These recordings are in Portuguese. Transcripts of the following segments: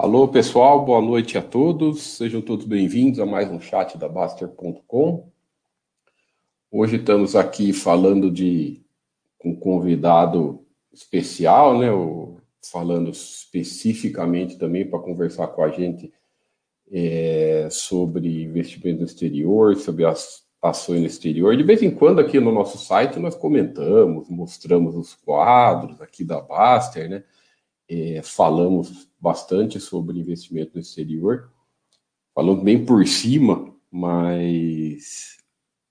Alô, pessoal, boa noite a todos. Sejam todos bem-vindos a mais um chat da Baster.com. Hoje estamos aqui falando de um convidado especial, né? O, falando especificamente também para conversar com a gente é, sobre investimento no exterior, sobre as ações no exterior. De vez em quando aqui no nosso site nós comentamos, mostramos os quadros aqui da Baster, né? É, falamos bastante sobre investimento no exterior, falando bem por cima, mas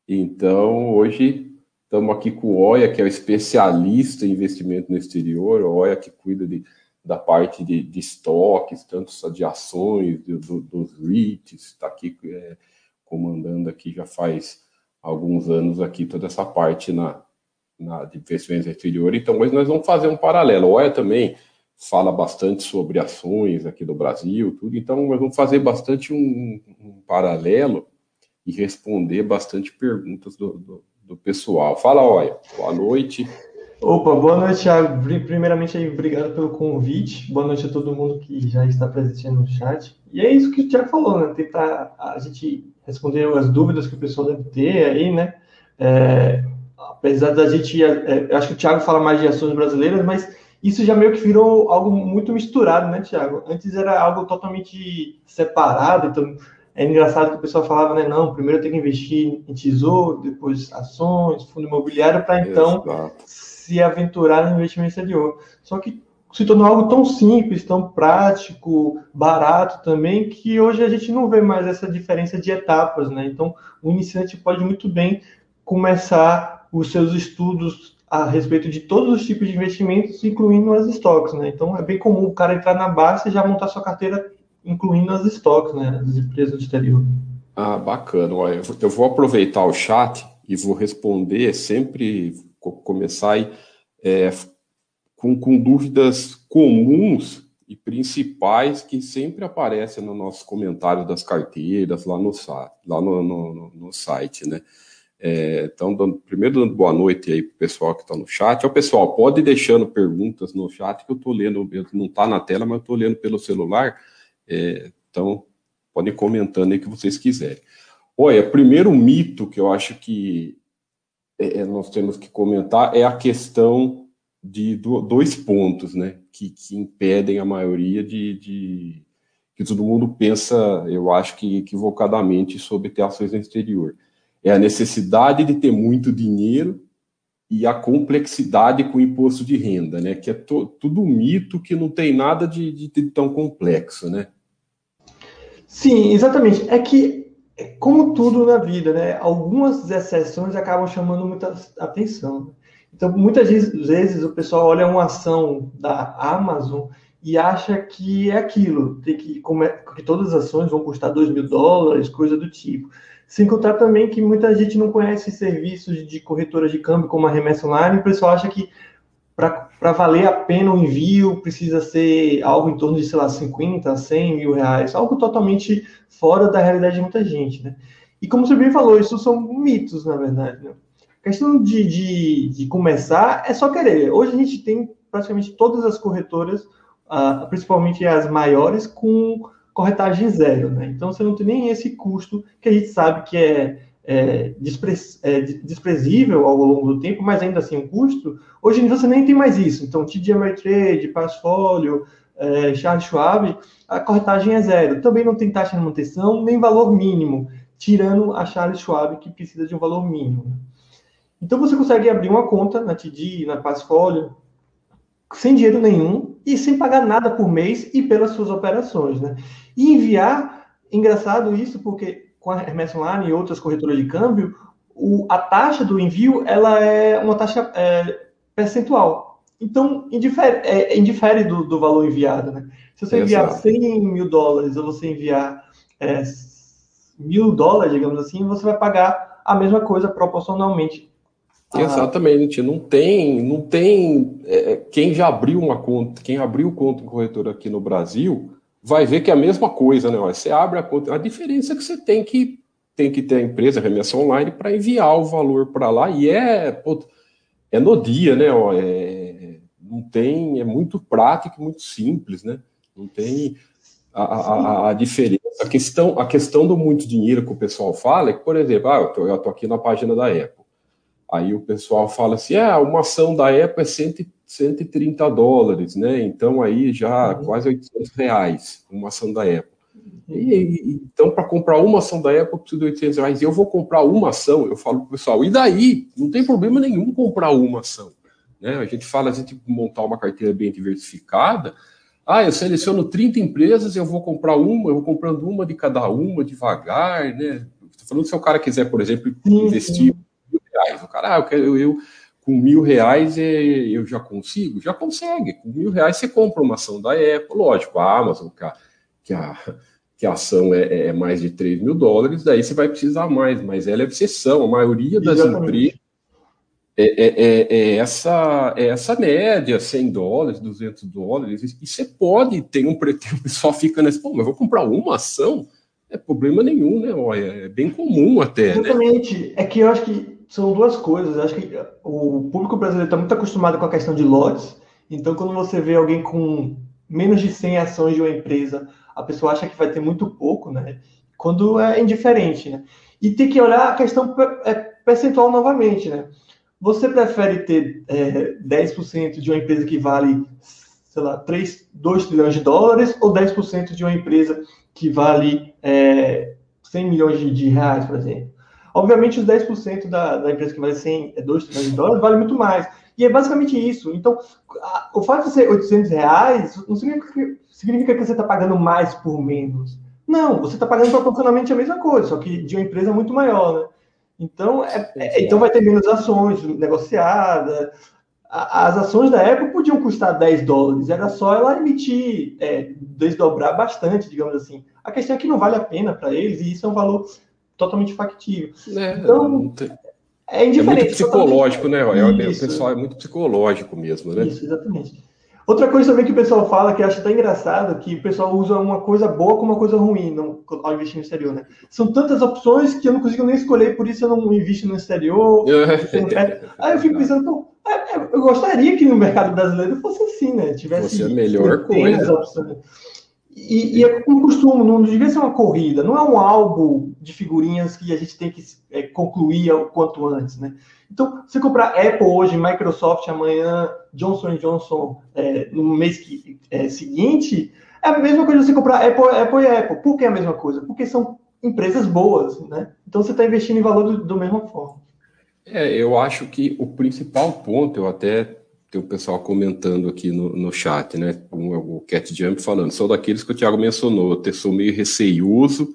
então hoje estamos aqui com o Oia, que é o especialista em investimento no exterior, o Oia que cuida de, da parte de, de estoques, tanto de ações, do, do, dos REITs, está aqui é, comandando aqui já faz alguns anos aqui toda essa parte na, na de investimento no exterior. Então hoje nós vamos fazer um paralelo. O Oia também fala bastante sobre ações aqui do Brasil, tudo. Então, nós vamos fazer bastante um, um paralelo e responder bastante perguntas do, do, do, pessoal. Fala, olha, boa noite. Opa, boa noite, Thiago. Primeiramente, obrigado pelo convite. Boa noite a todo mundo que já está presente no chat. E é isso que o Thiago falou, né? Tentar a gente responder as dúvidas que o pessoal deve ter aí, né? É, apesar da gente, é, acho que o Thiago fala mais de ações brasileiras, mas isso já meio que virou algo muito misturado, né, Tiago? Antes era algo totalmente separado, então é engraçado que o pessoal falava, né, não, primeiro tem que investir em tesouro, depois ações, fundo imobiliário, para então Exato. se aventurar no investimento exterior. Só que se tornou algo tão simples, tão prático, barato também, que hoje a gente não vê mais essa diferença de etapas, né? Então, o iniciante pode muito bem começar os seus estudos a respeito de todos os tipos de investimentos, incluindo as estoques, né? Então é bem comum o cara entrar na base e já montar sua carteira, incluindo as estoques, né? As empresas do exterior. Ah, bacana. Olha, eu vou aproveitar o chat e vou responder sempre, começar é, com, com dúvidas comuns e principais que sempre aparecem no nosso comentário das carteiras lá no, lá no, no, no site, né? É, então, dando, primeiro dando boa noite aí para o pessoal que está no chat. Ó, pessoal, pode ir deixando perguntas no chat que eu estou lendo, não está na tela, mas eu estou lendo pelo celular. É, então, podem comentando aí que vocês quiserem. Olha, primeiro mito que eu acho que é, é nós temos que comentar é a questão de dois pontos, né, que, que impedem a maioria de, de, que todo mundo pensa, eu acho que equivocadamente, sobre ter ações no exterior é a necessidade de ter muito dinheiro e a complexidade com o imposto de renda, né? Que é to, tudo mito que não tem nada de, de, de, tão complexo, né? Sim, exatamente. É que, como tudo na vida, né? Algumas exceções acabam chamando muita atenção. Então, muitas vezes o pessoal olha uma ação da Amazon e acha que é aquilo, tem que, que todas as ações vão custar 2 mil dólares, coisa do tipo. Sem contar também que muita gente não conhece serviços de corretora de câmbio como a remessa online, o pessoal acha que para valer a pena o envio precisa ser algo em torno de, sei lá, 50, 100 mil reais, algo totalmente fora da realidade de muita gente, né? E como você bem falou, isso são mitos, na verdade, né? A questão de, de, de começar é só querer. Hoje a gente tem praticamente todas as corretoras, uh, principalmente as maiores, com corretagem zero, né? Então você não tem nem esse custo que a gente sabe que é, é, despre, é desprezível ao longo do tempo, mas ainda assim um custo. Hoje em dia você nem tem mais isso. Então TD Ameritrade, Passfolio, é, Charles Schwab, a corretagem é zero. Também não tem taxa de manutenção nem valor mínimo, tirando a Charles Schwab que precisa de um valor mínimo. Né? Então você consegue abrir uma conta na TD, na Passfolio, sem dinheiro nenhum e sem pagar nada por mês e pelas suas operações, né? E enviar, engraçado isso, porque com a Hermes Online e outras corretoras de câmbio, o, a taxa do envio ela é uma taxa é, percentual. Então, indifere, é, indifere do, do, valor enviado, né? Se você enviar 100 mil dólares ou você enviar é, mil dólares, digamos assim, você vai pagar a mesma coisa proporcionalmente. Exatamente, não tem, não tem é, é, quem já abriu uma conta, quem abriu conta em corretora aqui no Brasil, vai ver que é a mesma coisa, né? Você abre a conta, a diferença é que você tem que tem que ter a empresa remessa online para enviar o valor para lá e é pô, é no dia, né? Ó, é, não tem, é muito prático, muito simples, né? Não tem a, a, a, diferença, a questão, a questão do muito dinheiro que o pessoal fala é que, por exemplo, ah, eu tô, eu tô aqui na página da Apple. Aí o pessoal fala assim, ah, uma ação da Apple é 100, 130 dólares, né? Então aí já uhum. quase 800 reais uma ação da Apple. E, e, então, para comprar uma ação da Apple, eu preciso de 800 reais. E eu vou comprar uma ação, eu falo para o pessoal, e daí? Não tem problema nenhum comprar uma ação. Né? A gente fala, a gente montar uma carteira bem diversificada. Ah, eu seleciono 30 empresas, eu vou comprar uma, eu vou comprando uma de cada uma, devagar, né? Estou falando se o cara quiser, por exemplo, investir reais. O cara, ah, eu, quero, eu, com mil reais eu já consigo? Já consegue. Com mil reais você compra uma ação da Apple, lógico, a Amazon, que a, que a, que a ação é, é mais de 3 mil dólares, daí você vai precisar mais, mas ela é exceção. A maioria das empresas é, é, é, é, essa, é essa média, 100 dólares, 200 dólares, e você pode ter um pretexto, pessoal fica nesse, pô, mas eu vou comprar uma ação? É problema nenhum, né? Olha, é bem comum até. Né? Exatamente. Né? É que eu acho que são duas coisas. Acho que o público brasileiro está muito acostumado com a questão de lotes, então quando você vê alguém com menos de 100 ações de uma empresa, a pessoa acha que vai ter muito pouco, né? Quando é indiferente, né? E tem que olhar a questão é, percentual novamente, né? Você prefere ter é, 10% de uma empresa que vale, sei lá, 3, 2 trilhões de dólares ou 10% de uma empresa que vale é, 100 milhões de, de, reais, por exemplo? Obviamente, os 10% da, da empresa que vale 100, 2 é, trilhões de dólares vale muito mais. E é basicamente isso. Então, a, o fato de ser 800 reais não significa, significa que você está pagando mais por menos. Não, você está pagando proporcionalmente a mesma coisa, só que de uma empresa muito maior, né? Então, é, é, então vai ter menos ações negociadas. As ações da Apple podiam custar 10 dólares, era só ela emitir, é, desdobrar bastante, digamos assim. A questão é que não vale a pena para eles, e isso é um valor totalmente factível. É, então, é indiferente. É muito psicológico, né? É, o pessoal é muito psicológico mesmo, né? Isso, exatamente. Outra coisa também que o pessoal fala, que eu acho até engraçado, que o pessoal usa uma coisa boa como uma coisa ruim no, ao investir no exterior, né? São tantas opções que eu não consigo nem escolher, por isso eu não invisto no exterior. Aí eu fico pensando, pô, é, é, eu gostaria que no mercado brasileiro fosse assim, né? Tivesse fosse a melhor coisa. Opções. E, e é como costumo, não devia ser uma corrida, não é um álbum de figurinhas que a gente tem que é, concluir o quanto antes, né? Então, você comprar Apple hoje, Microsoft amanhã, Johnson Johnson é, no mês que, é, seguinte, é a mesma coisa você comprar Apple, Apple e Apple. Por que é a mesma coisa? Porque são empresas boas, né? Então você está investindo em valor da mesma forma. É, eu acho que o principal ponto, eu até tem o pessoal comentando aqui no, no chat, né? O, o Cat Jump falando, sou daqueles que o Thiago mencionou, eu sou meio receioso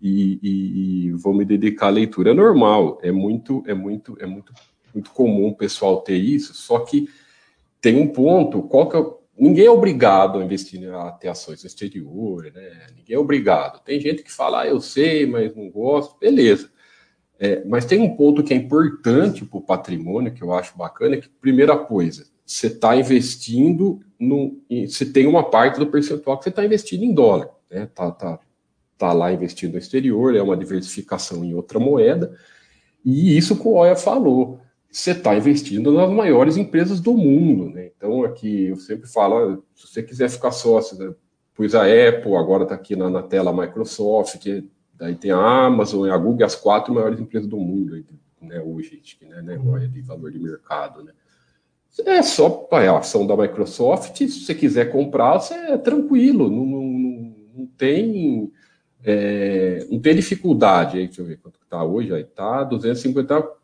e, e, e, vou me dedicar à leitura. É normal, é muito, é muito, é muito, muito comum o pessoal ter isso, só que tem um ponto, qual que é, ninguém é obrigado a investir a ter ações no exterior, né? Ninguém é obrigado. Tem gente que fala, ah, eu sei, mas não gosto, beleza. É, mas tem um ponto que é importante para o patrimônio, que eu acho bacana, que, primeira coisa, você está investindo no. Você tem uma parte do percentual que você está investindo em dólar. Né? Tá, tá, tá lá investindo no exterior, é uma diversificação em outra moeda. E isso que o Oya falou. Você está investindo nas maiores empresas do mundo. Né? Então, aqui eu sempre falo: se você quiser ficar sócio, né? pois a Apple, agora está aqui na, na tela a Microsoft, que Daí tem a Amazon a Google, as quatro maiores empresas do mundo né, hoje, né, né, de valor de mercado. Né. É só a ação da Microsoft, se você quiser comprar, você é tranquilo, não, não, não tem é, não tem dificuldade. Deixa eu ver quanto está hoje, aí está 250.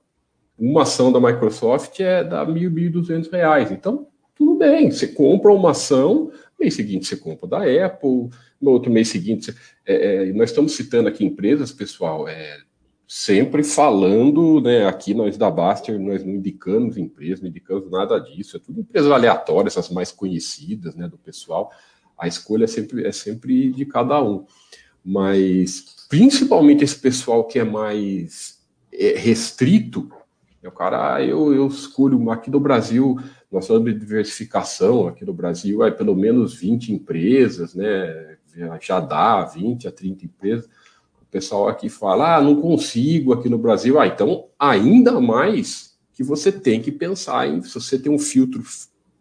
Uma ação da Microsoft é da 1.200 reais. Então, tudo bem, você compra uma ação, mês seguinte você compra da Apple, no outro mês seguinte. É, é, nós estamos citando aqui empresas, pessoal, é, sempre falando, né, aqui nós da Baster, nós não indicamos empresas, não indicamos nada disso, é tudo empresas aleatórias, as mais conhecidas, né, do pessoal, a escolha é sempre, é sempre de cada um, mas principalmente esse pessoal que é mais é, restrito, é o cara, ah, eu, eu escolho aqui do Brasil, nós falamos de diversificação aqui no Brasil, é pelo menos 20 empresas, né, já dá 20 a 30 empresas. O pessoal aqui fala, ah, não consigo aqui no Brasil. Ah, então, ainda mais que você tem que pensar em, se você tem um filtro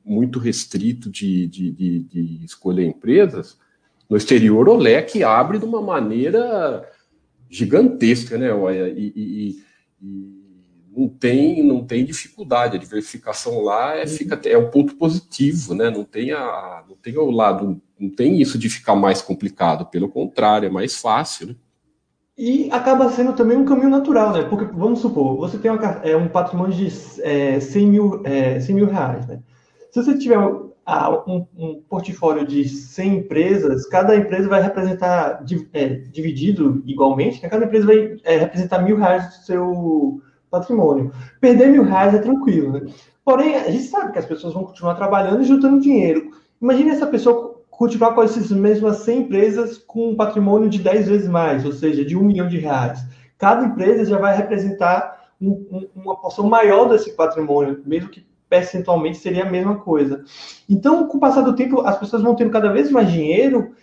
muito restrito de, de, de, de escolher empresas, No exterior, o leque abre de uma maneira gigantesca, né? E, e, e, não tem não tem dificuldade. A diversificação lá é, fica, é um ponto positivo, né? Não tem a não tem o lado não tem isso de ficar mais complicado. Pelo contrário, é mais fácil, né? E acaba sendo também um caminho natural, né? Porque, vamos supor, você tem uma, é, um patrimônio de é, 100, mil, é, 100 mil reais, né? Se você tiver um, um, portfólio de 100 empresas, cada empresa vai representar, é, dividido igualmente, né? cada empresa vai é, representar mil reais do seu patrimônio. Perder mil reais é tranquilo, né? Porém, a gente sabe que as pessoas vão continuar trabalhando e juntando dinheiro. Imagine essa pessoa continuar com essas mesmas 100 empresas com um patrimônio de 10 vezes mais, ou seja, de um milhão de reais. Cada empresa já vai representar um, um, uma porção maior desse patrimônio, mesmo que percentualmente seria a mesma coisa. Então, com o passar do tempo, as pessoas vão tendo cada vez mais dinheiro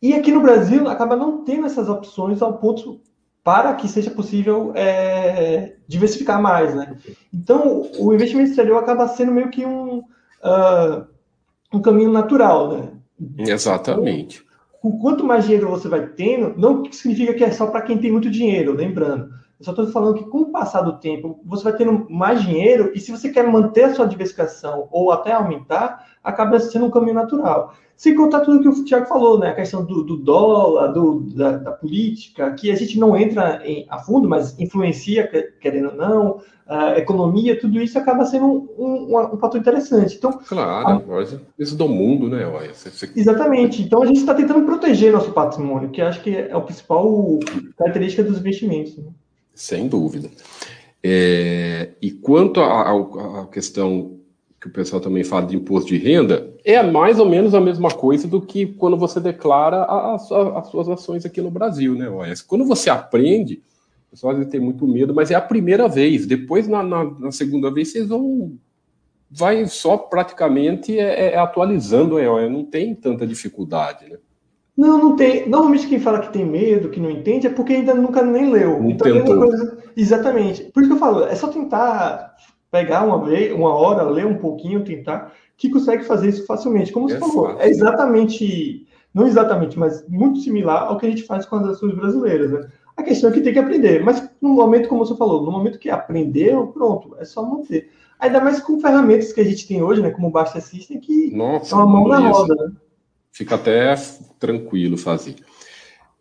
e aqui no Brasil acaba não tendo essas opções ao ponto para que seja possível é, diversificar mais, né? Então, o investimento exterior acaba sendo meio que um, uh, um caminho natural, né? Exatamente. Então, quanto mais dinheiro você vai tendo, não significa que é só para quem tem muito dinheiro, lembrando. Eu só estou falando que com o passar do tempo, você vai tendo mais dinheiro e se você quer manter a sua diversificação ou até aumentar, acaba sendo um caminho natural. Sem contar tudo que o Tiago falou, né? A questão do, do dólar, do, da, da, política, que a gente não entra em, a fundo, mas influencia, querendo ou não, a economia, tudo isso acaba sendo um, um, um fator interessante. Então, claro, a... isso do mundo, né? Você... Exatamente. Então a gente está tentando proteger nosso patrimônio, que acho que é o principal característica dos investimentos. Né? Sem dúvida. É, e quanto à questão que o pessoal também fala de imposto de renda, é mais ou menos a mesma coisa do que quando você declara as, as suas ações aqui no Brasil, né, OS? Quando você aprende, o pessoal às vezes tem muito medo, mas é a primeira vez. Depois, na, na, na segunda vez, vocês vão. Vai só praticamente é, é atualizando, é, não tem tanta dificuldade, né? Não, não tem. Normalmente quem fala que tem medo, que não entende, é porque ainda nunca nem leu. Não então, tentou. Coisa... Exatamente. Por isso que eu falo, é só tentar pegar uma, uma hora, ler um pouquinho, tentar, que consegue fazer isso facilmente. Como você é falou, fácil. é exatamente, não exatamente, mas muito similar ao que a gente faz com as ações brasileiras. Né? A questão é que tem que aprender. Mas no momento, como você falou, no momento que aprendeu, pronto, é só manter. Ainda mais com ferramentas que a gente tem hoje, né? Como o Basta System, que Nossa, é uma mão na roda, né? Fica até tranquilo fazer.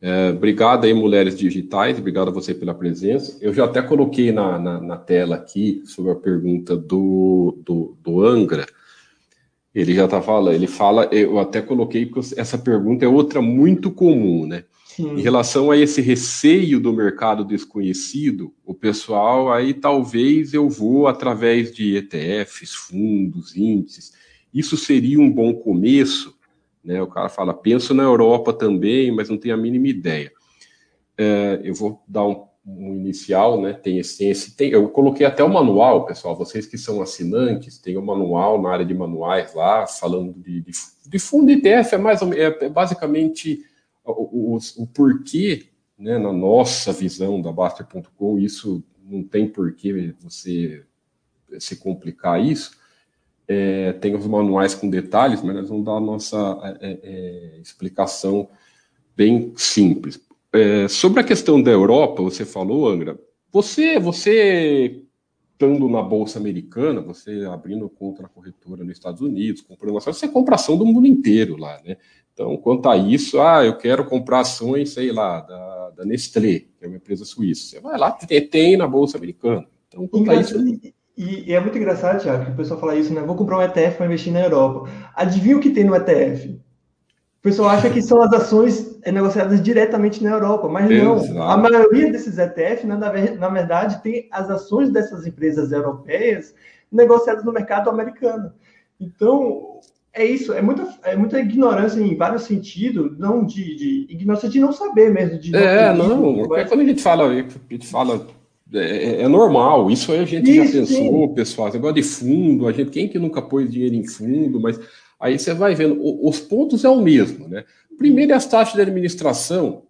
É, obrigado aí, Mulheres Digitais, obrigado a você pela presença. Eu já até coloquei na, na, na tela aqui sobre a pergunta do, do, do Angra. Ele já está falando, ele fala, eu até coloquei, porque essa pergunta é outra muito comum, né? Sim. Em relação a esse receio do mercado desconhecido, o pessoal aí talvez eu vou através de ETFs, fundos, índices. Isso seria um bom começo? Né? O cara fala, penso na Europa também, mas não tenho a mínima ideia. É, eu vou dar um, um inicial, né? Tem esse, tem, eu coloquei até o manual, pessoal. Vocês que são assinantes, tem o um manual na área de manuais lá, falando de, de, de fundo ETF, é, mais, é, é basicamente o, o, o porquê, né, na nossa visão da Baster.com, isso não tem porquê você se complicar isso é, tem os manuais com detalhes, mas nós vamos dar a nossa é, é, explicação bem simples. É, sobre a questão da Europa, você falou, Angra, você, você estando na Bolsa Americana, você abrindo conta na corretora nos Estados Unidos, comprando ações, você compra ação do mundo inteiro lá, né? Então, quanto a isso, ah, eu quero comprar ações, sei lá, da, da Nestlé, que é uma empresa suíça. Você vai lá, tem na Bolsa Americana. Então, quanto a isso... E, e, é muito engraçado, Thiago, que o pessoal fala isso, né? Vou comprar um ETF para investir na Europa. Adivinha o que tem no ETF? O pessoal acha que são as ações negociadas diretamente na Europa, mas não. Exato. A maioria desses ETFs, na, na verdade, tem as ações dessas empresas europeias negociadas no mercado americano. Então, é isso, é muita, é muita ignorância em vários sentidos, não de, de ignorância de não saber mesmo. De é, não, não mas... quando a gente fala, a gente fala é, é, é, normal, isso aí a gente isso, já pensou, sim. pessoal. Gosta de fundo, a gente, quem que nunca pôs dinheiro em fundo, mas aí você vai vendo, os pontos é o mesmo, né? Primeiro é as taxas de administração,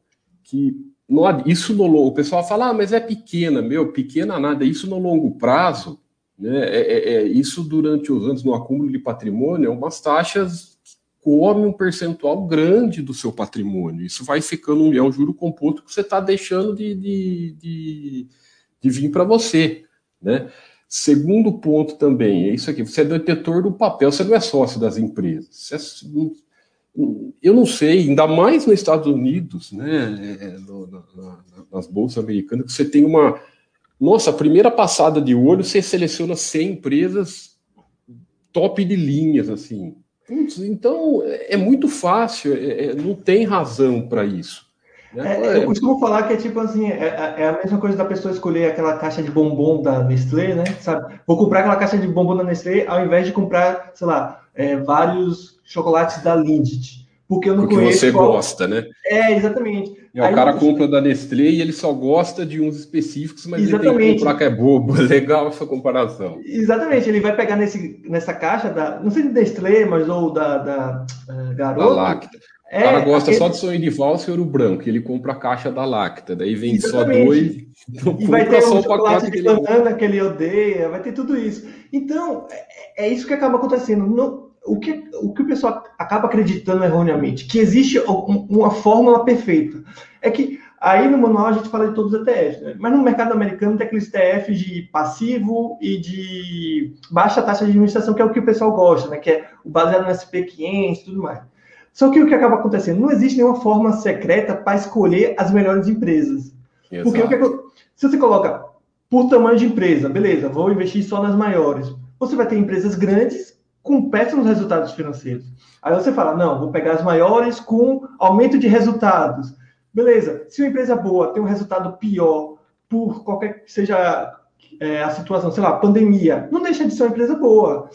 que no, isso no o pessoal fala, ah, mas é pequena, meu, pequena nada, isso no longo prazo, né? É, é, é isso durante os anos no acúmulo de patrimônio, é umas taxas come um percentual grande do seu patrimônio. Isso vai ficando um, é um juro composto que você está deixando de, de, de, de vir para você. Né? Segundo ponto também, é isso aqui, você é detetor do papel, você não é sócio das empresas. É, eu não sei, ainda mais nos Estados Unidos, né, é, no, na, nas bolsas americanas, que você tem uma. Nossa, primeira passada de olho, você seleciona 100 empresas top de linhas, assim. Então, é muito fácil, é, é não tem razão para isso. Né? É, eu costumo falar que é tipo assim, é, é, é, a mesma coisa da pessoa escolher aquela caixa de bombom da Nestlé, né? Sabe? Vou comprar aquela caixa de bombom da Nestlé ao invés de comprar, sei lá, é, vários chocolates da Lindt. Porque eu não porque conheço. Porque você qual... gosta, né? É, exatamente. E Aí, o cara compra da Nestlé e ele só gosta de uns específicos, mas exatamente. ele tem que comprar que é bobo. Legal essa comparação. Exatamente, ele vai pegar nesse, nessa caixa da. Não sei de Nestlé, mas ou da, da uh, Garoto. Da Lacta. É, o cara gosta aquele... só de sonho de valsa e ouro branco, ele compra a caixa da Lacta, daí Exatamente. só dois, não e vai ter só um chocolate de banana que ele odeia, vai ter tudo isso. Então, é, é isso que acaba acontecendo. No, o, que, o que o pessoal acaba acreditando erroneamente, que existe uma fórmula perfeita. É que aí no manual a gente fala de todos os ETFs, né? mas no mercado americano tem aqueles ETFs de passivo e de baixa taxa de administração, que é o que o pessoal gosta, né? que é o baseado no SP500 e tudo mais. Só que o que acaba acontecendo? Não existe nenhuma forma secreta para escolher as melhores empresas. Exato. Porque o que, é se você coloca por tamanho de empresa, beleza, vou investir só nas maiores. Você vai ter empresas grandes com péssimos resultados financeiros. Aí você fala, não, vou pegar as maiores com aumento de resultados. Beleza, se uma empresa boa tem um resultado pior por qualquer que seja é, a situação, sei lá, pandemia, não deixa de ser uma empresa boa.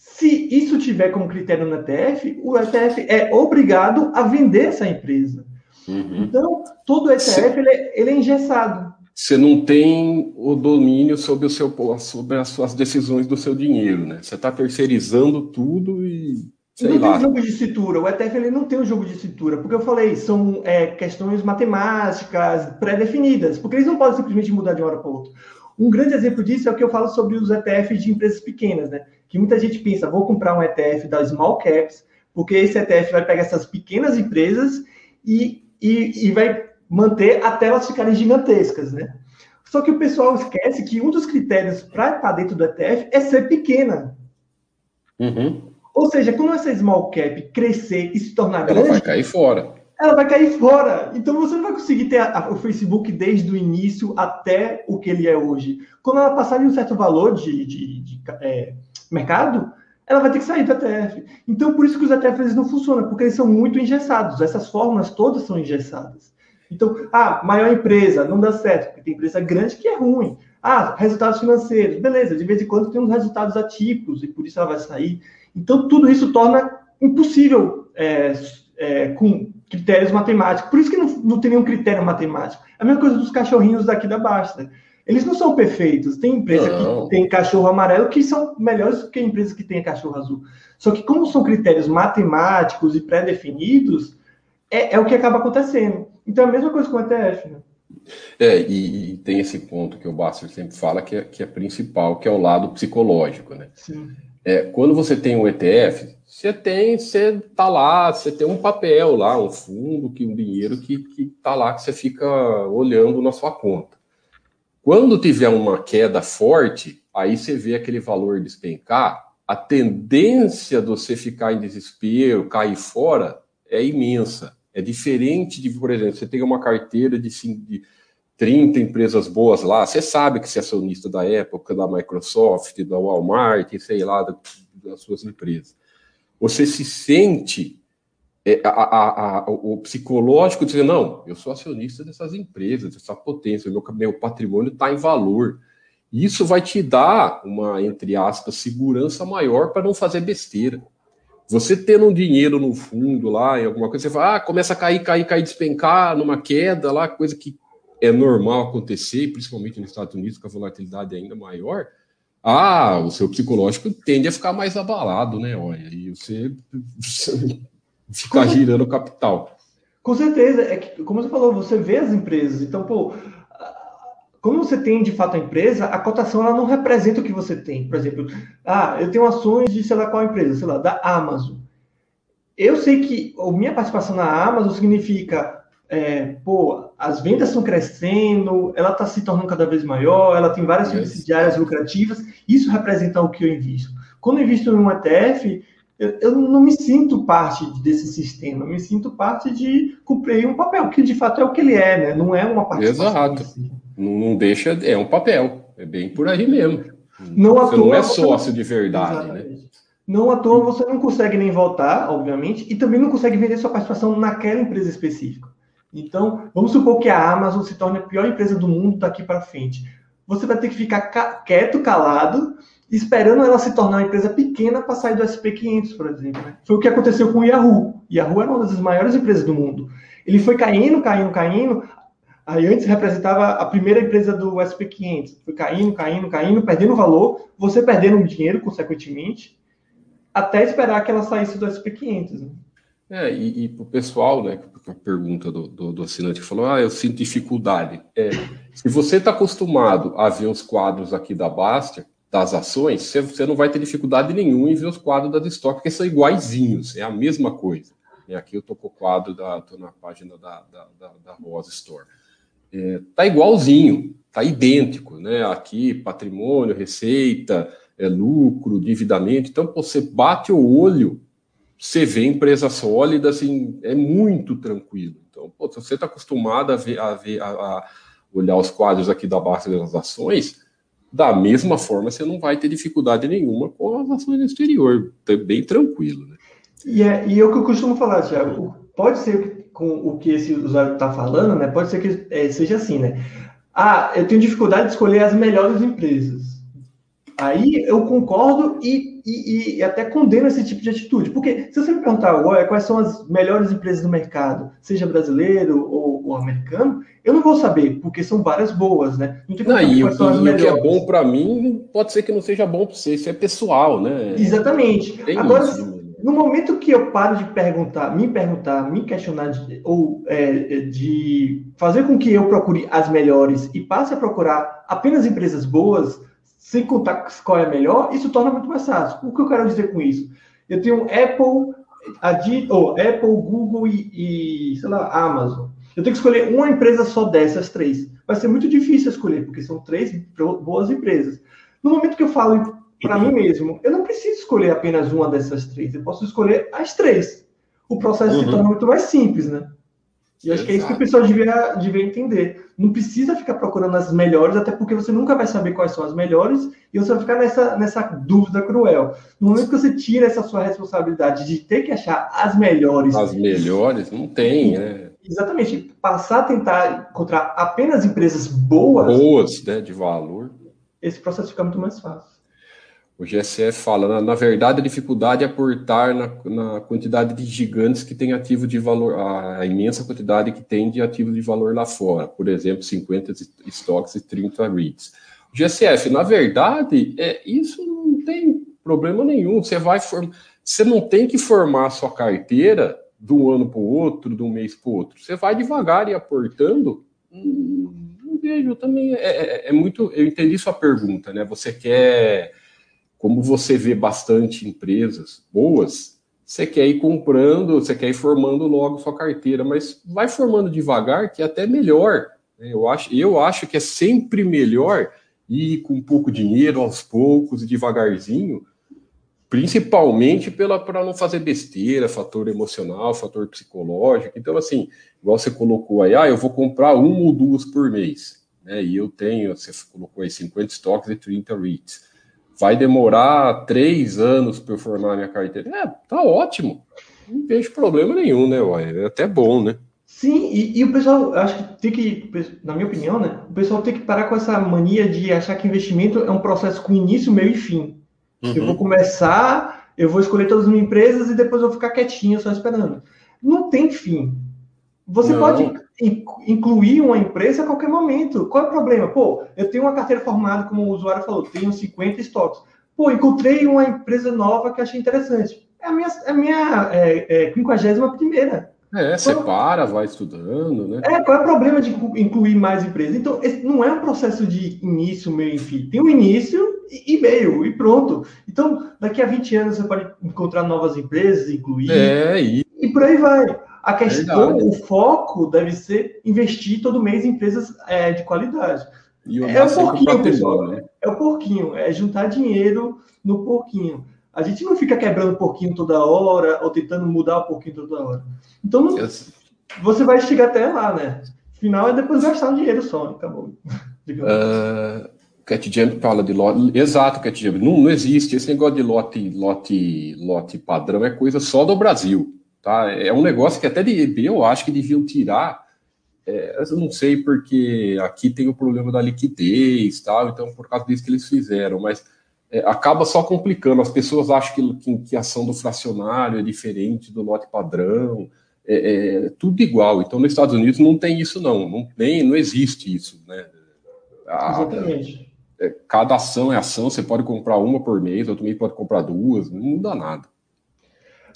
Se isso tiver como critério no ETF, o ETF é obrigado a vender essa empresa. Uhum. Então, todo ETF Se... ele, é, ele é engessado. Você não tem o domínio sobre, o seu, sobre as suas decisões do seu dinheiro, né? Você está terceirizando tudo e Sei não lá. tem jogo de cintura. O ETF ele não tem um jogo de cintura, porque eu falei, são é, questões matemáticas pré-definidas, porque eles não podem simplesmente mudar de uma hora para outra. Um grande exemplo disso é o que eu falo sobre os ETFs de empresas pequenas, né? Que muita gente pensa, vou comprar um ETF da Small Caps, porque esse ETF vai pegar essas pequenas empresas e, e, e vai manter até elas ficarem gigantescas, né? Só que o pessoal esquece que um dos critérios para estar dentro do ETF é ser pequena. Uhum. Ou seja, quando essa small cap crescer e se tornar ela grande. Ela vai cair fora. Ela vai cair fora. Então você não vai conseguir ter a, a, o Facebook desde o início até o que ele é hoje. Quando ela passar de um certo valor de, de, de é, mercado, ela vai ter que sair do ETF. Então, por isso que os ETFs não funcionam, porque eles são muito engessados. Essas fórmulas todas são engessadas. Então, ah, maior empresa, não dá certo, porque tem empresa grande que é ruim. Ah, resultados financeiros, beleza, de vez em quando tem uns resultados atípicos e por isso ela vai sair. Então, tudo isso torna impossível é, é, com critérios matemáticos. Por isso que não, não tem nenhum critério matemático. É a mesma coisa dos cachorrinhos daqui da Basta. Eles não são perfeitos. Tem empresa não. que tem cachorro amarelo que são melhores do que empresas que têm cachorro azul. Só que, como são critérios matemáticos e pré-definidos, é, é, o que acaba acontecendo. Então, é a mesma coisa com o ETF, né? É, e, e, tem esse ponto que o Basser sempre fala que é, que é principal, que é o lado psicológico, né? Sim. É, quando você tem um ETF, você tem, você tá lá, você tem um papel lá, um fundo, que um dinheiro que, que tá lá, que você fica olhando na sua conta. Quando tiver uma queda forte, aí você vê aquele valor despencar, a tendência de você ficar em desespero, cair fora, é imensa. É diferente de, por exemplo, você tem uma carteira de, de 30 empresas boas lá, você sabe que você é acionista da época, da Microsoft, da Walmart, sei lá, das suas empresas. Você se sente é, a, a, a, o psicológico dizer, não, eu sou acionista dessas empresas, dessa potência, meu, meu patrimônio está em valor. Isso vai te dar uma, entre aspas, segurança maior para não fazer besteira. Você tendo um dinheiro no fundo lá, em alguma coisa, você fala, ah, começa a cair, cair, cair, despencar numa queda lá, coisa que é normal acontecer, principalmente nos Estados Unidos, com a volatilidade ainda maior. Ah, o seu psicológico tende a ficar mais abalado, né? Olha, e você ficar girando o capital. Com certeza, é que, como você falou, você vê as empresas. Então, pô, quando você tem de fato a empresa, a cotação ela não representa o que você tem. Por exemplo, ah, eu tenho ações de sei lá qual empresa, sei lá, da Amazon. eu sei que a minha participação na Amazon significa, é, pô, as vendas estão crescendo, ela está se tornando cada vez maior, ela tem várias subsidiárias lucrativas, isso representa o que eu invisto. Quando eu invisto em um ETF, eu, eu, não me sinto parte desse sistema, eu me sinto parte de cumprir um papel, que de fato é o que ele é, né? Não é uma participação. Exato. Não, não deixa, é um papel, é bem por aí mesmo. Não você não é sócio de verdade? Exatamente. né? Não à toa você não consegue nem votar, obviamente, e também não consegue vender sua participação naquela empresa específica. Então, vamos supor que a Amazon se torne a pior empresa do mundo daqui para frente. Você vai ter que ficar quieto, calado, esperando ela se tornar uma empresa pequena para sair do SP500, por exemplo. Né? Foi o que aconteceu com o Yahoo. Yahoo era uma das maiores empresas do mundo. Ele foi caindo, caindo, caindo. Aí antes representava a primeira empresa do SP500. Foi caindo, caindo, caindo, perdendo valor, você perdendo dinheiro, consequentemente até esperar que ela saísse do SP500. Né? É, e, e para o pessoal, né, a pergunta do, do, do, assinante que falou, ah, eu sinto dificuldade. É, se você está acostumado a ver os quadros aqui da Baster, das ações, você, não vai ter dificuldade nenhuma em ver os quadros da Stock, porque são iguaizinhos, é a mesma coisa. E aqui eu estou com o quadro, tô na página da, da, da, da Rosa Store. É, tá igualzinho, tá idêntico, né? Aqui, patrimônio, receita, é, lucro, endividamento. Então, você bate o olho, você vê empresa sólida, assim, é muito tranquilo. Então, pô, se você está acostumado a ver, a ver, a, a, olhar os quadros aqui da base das ações, da mesma forma você não vai ter dificuldade nenhuma com as ações no exterior, tá bem tranquilo, né? E é, e é o que eu costumo falar, Tiago, pode ser com o que esse usuário está falando, né? Pode ser que é, seja assim, né? Ah, eu tenho dificuldade de escolher as melhores empresas. Aí eu concordo e, e, e, até condeno esse tipo de atitude. Porque se você me perguntar agora quais são as melhores empresas do mercado, seja brasileiro ou, ou americano, eu não vou saber, porque são várias boas, né? Não tem não, e, quais são as e o que é bom para mim pode ser que não seja bom para você, isso é pessoal, né? Exatamente. Tem agora, isso, né? no momento que eu paro de perguntar, me perguntar, me questionar, de, ou é, de fazer com que eu procure as melhores e passe a procurar apenas empresas boas sem contar qual é melhor, isso torna muito mais fácil. O que eu quero dizer com isso? Eu tenho Apple, Adi, oh, Apple, Google e, e, sei lá, Amazon. Eu tenho que escolher uma empresa só dessas três. Vai ser muito difícil escolher, porque são três boas empresas. No momento que eu falo para mim mesmo, eu não preciso escolher apenas uma dessas três, eu posso escolher as três. O processo uhum. se torna muito mais simples, né? E acho que é isso que o pessoal devia, devia entender. Não precisa ficar procurando as melhores, até porque você nunca vai saber quais são as melhores e você vai ficar nessa, nessa dúvida cruel. No momento que você tira essa sua responsabilidade de ter que achar as melhores. As melhores, não tem, né? Exatamente. Passar a tentar encontrar apenas empresas boas. Boas, né? De valor. Esse processo fica muito mais fácil. O GSF fala, na, na verdade, a dificuldade é aportar na, na, quantidade de gigantes que tem ativo de valor, a, imensa quantidade que tem de ativo de valor lá fora, por exemplo, 50 estoques e 30 REITs. O GSF, na verdade, é, isso não tem problema nenhum. Você vai form... você não tem que formar a sua carteira de um ano para o outro, de um mês para o outro. Você vai devagar e aportando. Hum, não vejo também. É, é, é muito. Eu entendi sua pergunta, né? Você quer como você vê bastante empresas boas, você quer ir comprando, você quer ir formando logo sua carteira, mas vai formando devagar, que é até melhor. Né? Eu acho, eu acho que é sempre melhor ir com pouco dinheiro, aos poucos devagarzinho, principalmente para não fazer besteira, fator emocional, fator psicológico. Então, assim, igual você colocou aí, ah, eu vou comprar uma ou duas por mês, né? E eu tenho, você colocou aí 50 estoques e 30 REITs vai demorar três anos para eu formar minha carteira. É, tá ótimo. Não vejo problema nenhum, né? Ué? É até bom, né? Sim, e, e, o pessoal, acho que tem que, na minha opinião, né? O pessoal tem que parar com essa mania de achar que investimento é um processo com início, meio e fim. Uhum. Eu vou começar, eu vou escolher todas as minhas empresas e depois eu vou ficar quietinho só esperando. Não tem fim. Você Não. pode incluir uma empresa a qualquer momento. Qual é o problema? Pô, eu tenho uma carteira formada, como o usuário falou, tenho 50 estoques. Pô, encontrei uma empresa nova que achei interessante. É a minha, é a minha é, é, 51 primeira. É, separa, vai estudando, né? É, qual é o problema de incluir mais empresas? Então, não é um processo de início, meio e fim. Tem um início e-mail e pronto. Então, daqui a 20 anos você pode encontrar novas empresas, incluir. É, e, e por aí vai. A questão, Verdade. o foco deve ser investir todo mês em empresas é, de qualidade. é o porquinho, pessoal. Né? É o porquinho, é juntar dinheiro no porquinho. A gente não fica quebrando porquinho toda hora ou tentando mudar o porquinho toda hora. Então, não, você vai chegar até lá, né? Final é depois gastar o dinheiro só, acabou. Uh, Cat Jump fala de lote. Exato, Cat Jump. Não, não existe. Esse negócio de lote, lote, lote padrão é coisa só do Brasil. Tá? É um negócio que até de, eu acho que deviam tirar. É, eu não sei porque aqui tem o problema da liquidez, tal, então por causa disso que eles fizeram, mas é, acaba só complicando. As pessoas acham que, que, que, a ação do fracionário é diferente do lote padrão, é, é, tudo igual. Então, nos Estados Unidos não tem isso, não. Não, tem, não existe isso. Né? A, Exatamente. É, cada ação é ação, você pode comprar uma por mês, outro mês pode comprar duas, não muda nada.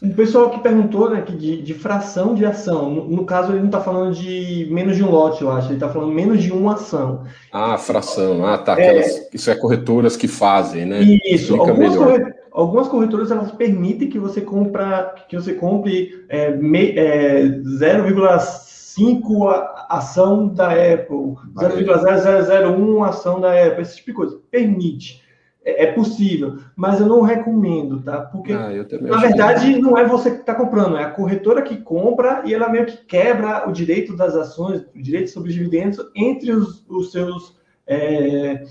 O pessoal que perguntou, né, que de, de fração de ação, no, no caso ele não está falando de menos de um lote, eu acho, ele está falando menos de uma ação. Ah, fração, ah, tá, aquelas, é, isso é corretoras que fazem, né? Isso, algumas, corret, algumas, corretoras elas permitem que você compra, que você compre é, é, 0,5 ação da Apple, 0,0001 ação da Apple, esse tipo de coisa, permite. É, é possível, mas eu não recomendo, tá? Porque, ah, na verdade, não é você que está comprando, é a corretora que compra e ela meio que quebra o direito das ações, o direito sobre os dividendos entre os, os seus. É,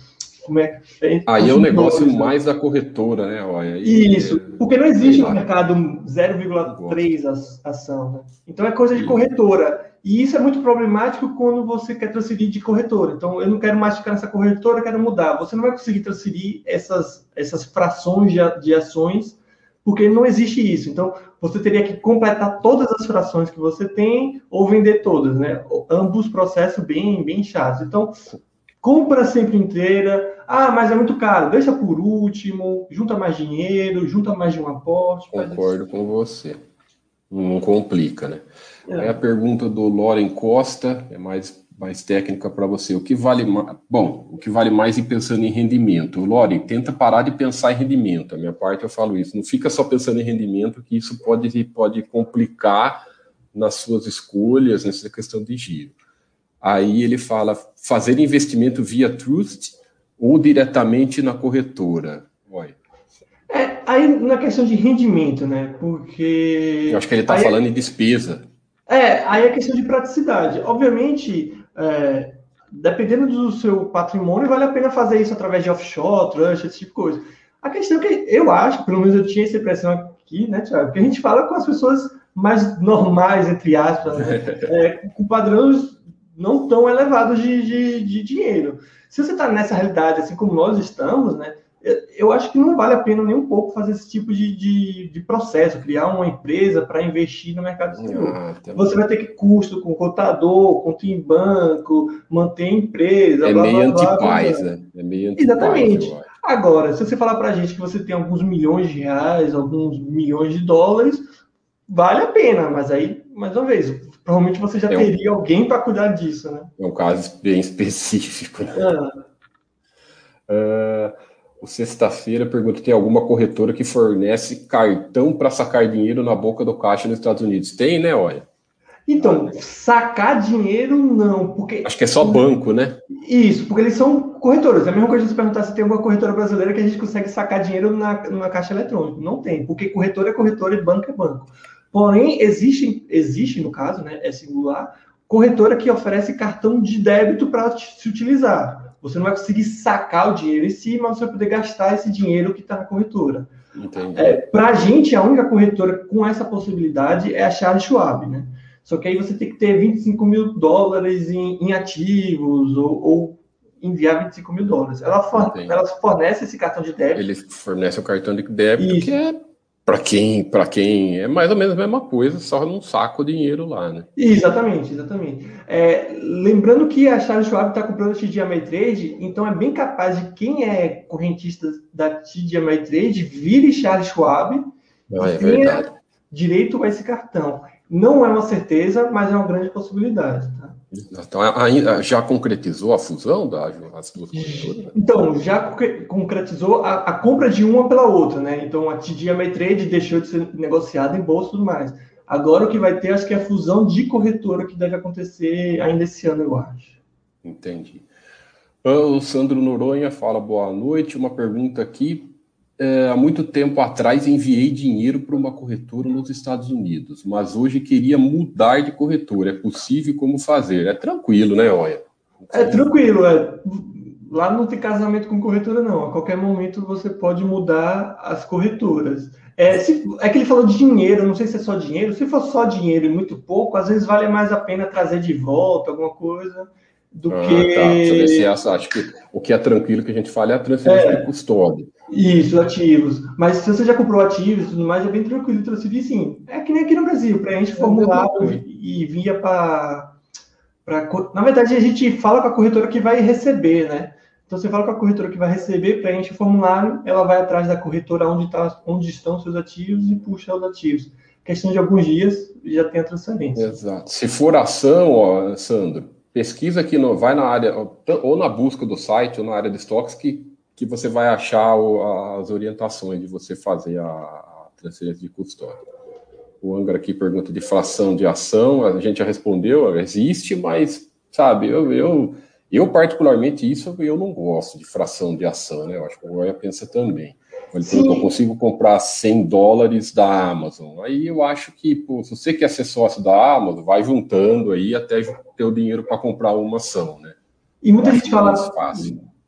como é, Aí é o negócio né? mais da corretora, né? Olha, Isso, é... porque não existe no mercado 0,3 ação. Né? Então é coisa de corretora. E isso é muito problemático quando você quer transferir de corretora. Então, eu não quero mais ficar nessa corretora, quero mudar. Você não vai conseguir transferir essas, essas frações de, de ações, porque não existe isso. Então, você teria que completar todas as frações que você tem ou vender todas, né? Ambos processos bem, bem chatos. Então, compra sempre inteira. Ah, mas é muito caro. Deixa por último, junta mais dinheiro, junta mais de um aporte. Concordo com você. Não complica, né? É. Aí a pergunta do Loren Costa é mais, mais técnica para você. O que vale mais? Bom, o que vale mais ir pensando em rendimento? Loren, tenta parar de pensar em rendimento. A minha parte eu falo isso. Não fica só pensando em rendimento, que isso pode, pode complicar nas suas escolhas, nessa questão de giro. Aí ele fala fazer investimento via trust ou diretamente na corretora. Olha. É, aí na questão de rendimento, né? Porque. Eu acho que ele está falando em despesa. É, aí é questão de praticidade. Obviamente, é, dependendo do seu patrimônio, vale a pena fazer isso através de offshore, trust, esse tipo de coisa. A questão é que eu acho, pelo menos eu tinha essa impressão aqui, né, Tiago, que a gente fala com as pessoas mais normais, entre aspas, né, é, com padrões não tão elevados de, de, de dinheiro. Se você está nessa realidade, assim como nós estamos, né, eu acho que não vale a pena nem um pouco fazer esse tipo de, de, de processo, criar uma empresa para investir no mercado exterior. Ah, Você vai ter que custo com contador, conta em banco, manter empresa. É blá, meio antipaz, blá, né? É meio antipaz, Exatamente. Agora, se você falar para a gente que você tem alguns milhões de reais, alguns milhões de dólares, vale a pena, mas aí, mais uma vez, provavelmente você já é teria um... alguém para cuidar disso, né? É um caso bem específico. Né? É. Uh... O Sexta-feira pergunta: tem alguma corretora que fornece cartão para sacar dinheiro na boca do caixa nos Estados Unidos? Tem, né, olha? Então, sacar dinheiro não, porque. Acho que é só banco, né? Isso, porque eles são corretoras. É a mesma coisa de você perguntar se tem alguma corretora brasileira que a gente consegue sacar dinheiro na, na caixa eletrônica. Não tem, porque corretora é corretora e banco é banco. Porém, existe, existe no caso, né? É singular, corretora que oferece cartão de débito para se utilizar. Você não vai conseguir sacar o dinheiro em si, mas você vai poder gastar esse dinheiro que está na corretora. É, Para a gente, a única corretora com essa possibilidade é a Charles Schwab, né? Só que aí você tem que ter 25 mil dólares em, em ativos ou, ou, enviar 25 mil dólares. Ela, for, ela fornece esse cartão de débito. Ele fornece o cartão de débito Isso. que é para quem, para quem é mais ou menos a mesma coisa, só não saca o dinheiro lá, né? Exatamente, exatamente. É, lembrando que a Charles Schwab está comprando a TD Ameritrade, então é bem capaz de quem é correntista da TD Ameritrade vire Charles Schwab não, é verdade. direito a esse cartão. Não é uma certeza, mas é uma grande possibilidade. Tá? Então, já concretizou a fusão das duas corretoras? Então, já concretizou a, a, compra de uma pela outra, né? Então, a TD Ameritrade deixou de ser negociada em bolsa e tudo mais. Agora, o que vai ter, acho que é a fusão de corretora, que deve acontecer ainda esse ano, eu acho. Entendi. O Sandro Noronha fala boa noite. Uma pergunta aqui é, há muito tempo atrás enviei dinheiro para uma corretora nos Estados Unidos, mas hoje queria mudar de corretora. É possível como fazer? É tranquilo, né, Olha? É tranquilo, é. Lá não tem casamento com corretora, não. A qualquer momento você pode mudar as corretoras. É, se, é que ele falou de dinheiro, não sei se é só dinheiro. Se for só dinheiro e muito pouco, às vezes vale mais a pena trazer de volta alguma coisa do ah, que. Tá. Essa, acho que o que é tranquilo que a gente fala é a transferência é, de custódia. Isso, ativos. Mas se você já comprou ativos e tudo mais, é bem tranquilo transferir sim. É que nem aqui no Brasil, preenche é formulário e via para. Na verdade, a gente fala com a corretora que vai receber, né? Então você fala com a corretora que vai receber, preenche o formulário, ela vai atrás da corretora onde, tá, onde estão seus ativos e puxa os ativos. Questão de alguns dias já tem a transferência. Exato. Se for ação, ó, Sandro, pesquisa aqui, no, vai na área, ou na busca do site, ou na área de estoques, que, que você vai achar o, as orientações de você fazer a, a transferência de custódia. O Angra aqui pergunta de fração de ação, a gente já respondeu, existe, mas, sabe, eu, eu, eu particularmente, isso eu não gosto de fração de ação, né? Eu acho que o Goya pensa também. Ele falou que eu consigo comprar 100 dólares da Amazon. Aí eu acho que, pô, se você quer ser sócio da Amazon, vai juntando aí até ter o dinheiro para comprar uma ação, né? E muita gente fala.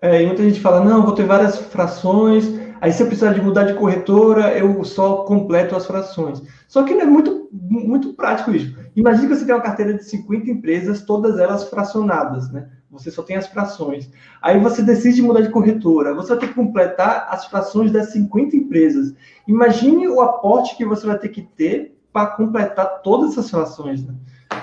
É, e muita gente fala, não, vou ter várias frações, aí se eu precisar de mudar de corretora, eu só completo as frações. Só que não é muito, muito prático isso. Imagina que você tem uma carteira de 50 empresas, todas elas fracionadas, né? você só tem as frações. Aí você decide mudar de corretora, você vai ter que completar as frações das 50 empresas. Imagine o aporte que você vai ter que ter para completar todas essas frações. Né?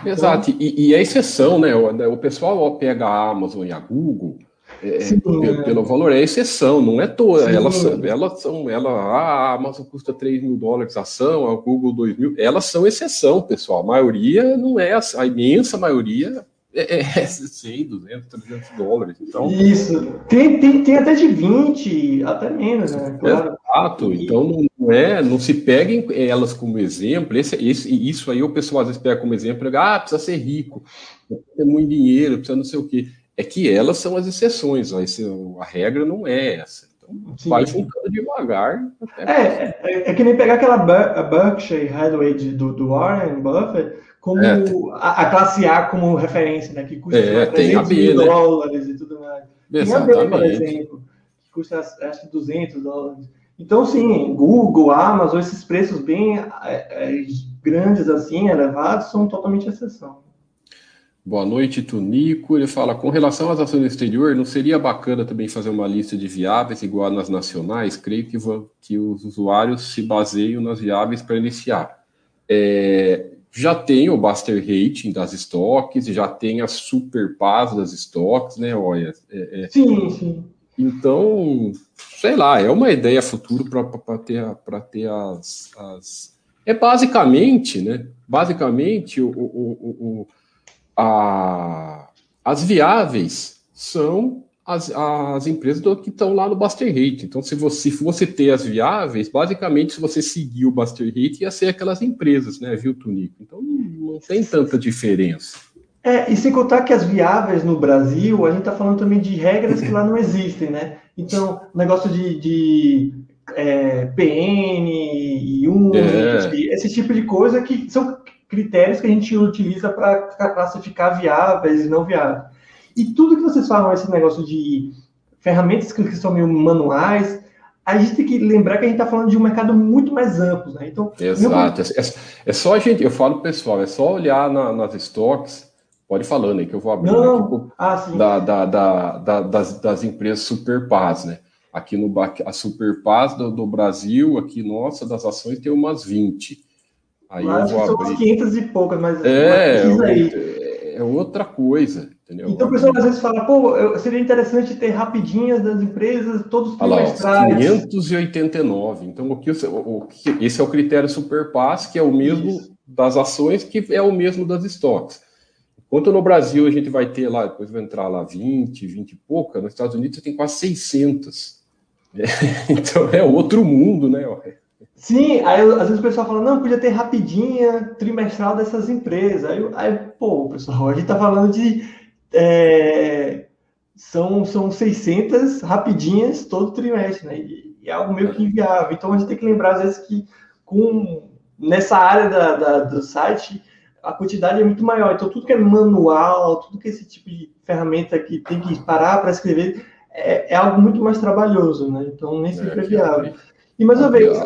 Exato, então, e, e a exceção, né? O, o pessoal pega a Amazon e a Google. É, Sim, pelo, é. pelo, valor, é exceção, não é toda. Elas, elas são, ela, a Amazon custa 3 mil dólares a ação, a Google 2 mil, elas são exceção, pessoal. A maioria não é, a imensa maioria é, é 100, 200, 300 dólares. Então, Isso. Tem, tem, tem até de 20, até menos, né? Claro. Exato. Então, não é, não se peguem elas como exemplo. Esse, esse, isso aí o pessoal às vezes pega como exemplo, ah, precisa ser rico, precisa ter muito dinheiro, precisa não sei o quê. É que elas são as exceções, esse, a regra não é essa. Então, Sim. vai juntando devagar. É, é, é, que nem pegar aquela Berkshire Hathaway do, do Warren Buffett, como é, a, a, classe A como referência, né? Que custa é, 300 mil né? dólares e tudo mais. Exatamente. Tem a B, por exemplo, que custa acho que 200 dólares. Então, sim, Google, Amazon, esses preços bem é, é, grandes assim, elevados, são totalmente exceção. Boa noite, Tunico. Ele fala: com relação às ações do exterior, não seria bacana também fazer uma lista de viáveis igual nas nacionais? Creio que, que os usuários se baseiam nas viáveis para iniciar. É, já tem o Buster Rating das estoques, já tem a Super Paz das estoques, né? Olha, é, é... Sim, sim. Então, sei lá, é uma ideia futuro para ter, ter as, as, É basicamente, né? Basicamente, o, o, o, a, as viáveis são as, as empresas do, que estão lá no Buster Rate. Então, se você, se você ter as viáveis, basicamente, se você seguir o Buster Rate, ia ser aquelas empresas, né, viu, Tunico? Então, não, não tem tanta diferença. É, e sem contar que as viáveis no Brasil, a gente está falando também de regras que lá não existem, né? Então, negócio de, de é, PN, UNIT, é. esse tipo de coisa que são critérios que a gente utiliza para classificar viáveis e não viáveis. E tudo que vocês falam, esse negócio de ferramentas que são meio manuais, a gente tem que lembrar que a gente está falando de um mercado muito mais amplo, né? Então, Exato. Meu... É, é, só a gente, eu falo pessoal, é só olhar na, nas estoques, pode falando aí que eu vou abrir Não, ah, da, da, da, da, das, das empresas Super Paz, né? Aqui no a Super Paz do, do, Brasil, aqui nossa, das ações tem umas 20. Aí eu vou abrir. São 500 e poucas, mas é, é, é outra coisa. Entendeu? Então o pessoal às vezes fala, pô, seria interessante ter rapidinhas das empresas, todos trimestrais. 589. Então, o que, o, o, esse é o critério Superpass, que é o mesmo Isso. das ações, que é o mesmo das estoques. Enquanto no Brasil a gente vai ter lá, depois vai entrar lá 20, 20 e pouca, nos Estados Unidos você tem quase 600. É, então é outro mundo, né? Sim, aí às vezes o pessoal fala, não, podia ter rapidinha trimestral dessas empresas. Aí, aí pô, pessoal, a gente tá falando de. É, são, são 600 rapidinhas todo trimestre, né? E, é algo meio que inviável. Então a gente tem que lembrar, às vezes, que com, nessa área da, da, do site a quantidade é muito maior. Então, tudo que é manual, tudo que é esse tipo de ferramenta que tem que parar para escrever, é, é, algo muito mais trabalhoso, né? Então, nem sempre é, é viável. E, mais uma vez,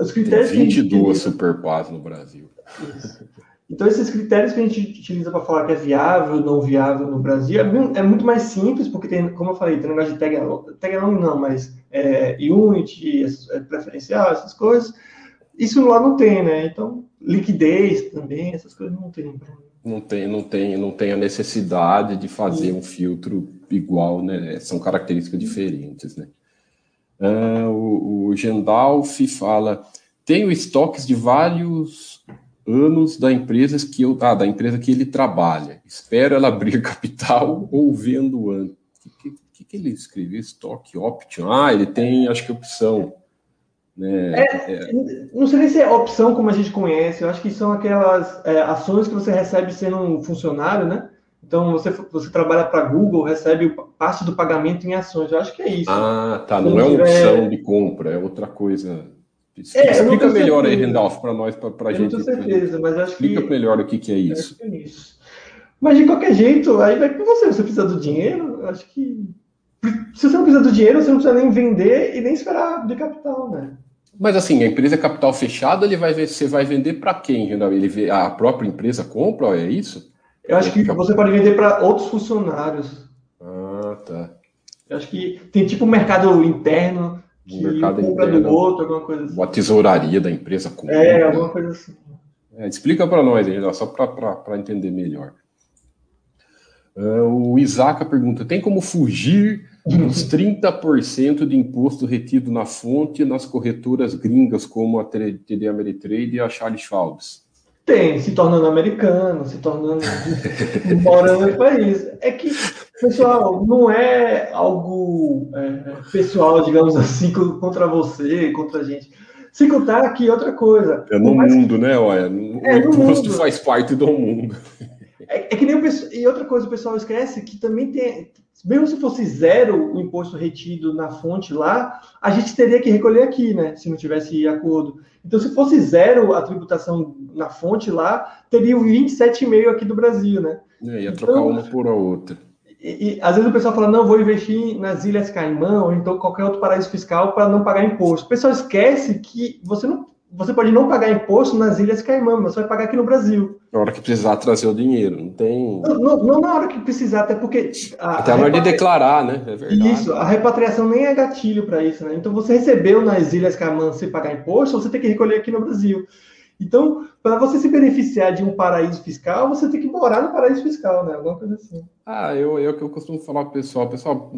os critérios... Tem 22 superpás no Brasil. Isso. Então, esses critérios que a gente utiliza para falar que é viável, não viável no Brasil, é, é, muito mais simples, porque tem, como eu falei, tem negócio de tag along, tag along não, mas é, unit, é, preferencial, essas coisas. Isso lá não tem, né? Então, liquidez também, essas coisas não tem. Não tem, não tem, não tem a necessidade de fazer um filtro igual, né? São características diferentes, né? Uh, o, o Gendalf fala: tenho estoques de vários anos da empresa que eu, ah, da empresa que ele trabalha. Espero ela abrir capital ou vendo antes. O que, que, que, ele escreveu? Estoque option. Ah, ele tem, acho que opção. Né? É, é. Não sei se é opção como a gente conhece, eu acho que são aquelas é, ações que você recebe sendo um funcionário, né? Então você, você trabalha para Google, recebe parte do pagamento em ações. Eu acho que é isso. Ah, tá. Não, não é uma opção de compra, é outra coisa. É, Explica melhor aí, Randolph, para nós, para a gente. Com certeza, mas acho Explica que... melhor o que, que é isso. É isso. Mas de qualquer jeito, aí vai com você. Você precisa do dinheiro, acho que. Se você não precisa do dinheiro, você não precisa nem vender e nem esperar de capital, né? Mas assim, a empresa é capital fechado, ele vai ver, você vai vender para quem? Ele vê, a própria empresa compra, é isso? Eu acho que você pode vender para outros funcionários. Ah, tá. Eu acho que tem tipo um mercado interno que um mercado compra interno, do outro, alguma coisa assim. Uma tesouraria da empresa compra. É, alguma coisa assim. É, explica para nós, só para entender melhor. Uh, o Isaac pergunta: tem como fugir dos 30% de imposto retido na fonte nas corretoras gringas como a TD Ameritrade e a Charles Schwab's? Tem, se tornando americano, se tornando morando no país. É que, pessoal, não é algo é, pessoal, digamos assim, contra você, contra a gente. Se contar aqui outra coisa. É no mundo, que... né? Olha, é, o imposto faz parte do mundo. É, é que nem o pessoal, e outra coisa o pessoal esquece que também tem, mesmo se fosse zero o imposto retido na fonte lá, a gente teria que recolher aqui, né? Se não tivesse acordo. Então, se fosse zero a tributação na fonte lá, teria o 27,5 aqui do Brasil, né? É, ia trocar então, uma por a outra. E, e, às vezes o pessoal fala, não, vou investir nas Ilhas Caimão, ou então qualquer outro paraíso fiscal para não pagar imposto. O pessoal esquece que você não você pode não pagar imposto nas Ilhas Caimã, mas você vai pagar aqui no Brasil. Na hora que precisar trazer o dinheiro, não tem. Não, não, não na hora que precisar, até porque. A, até a hora de declarar, né? É verdade. Isso, a repatriação nem é gatilho para isso, né? Então você recebeu nas Ilhas Caimã sem pagar imposto, você tem que recolher aqui no Brasil. Então, para você se beneficiar de um paraíso fiscal, você tem que morar no paraíso fiscal, né? Alguma coisa assim. Ah, eu, eu que eu costumo falar pro pessoal, pessoal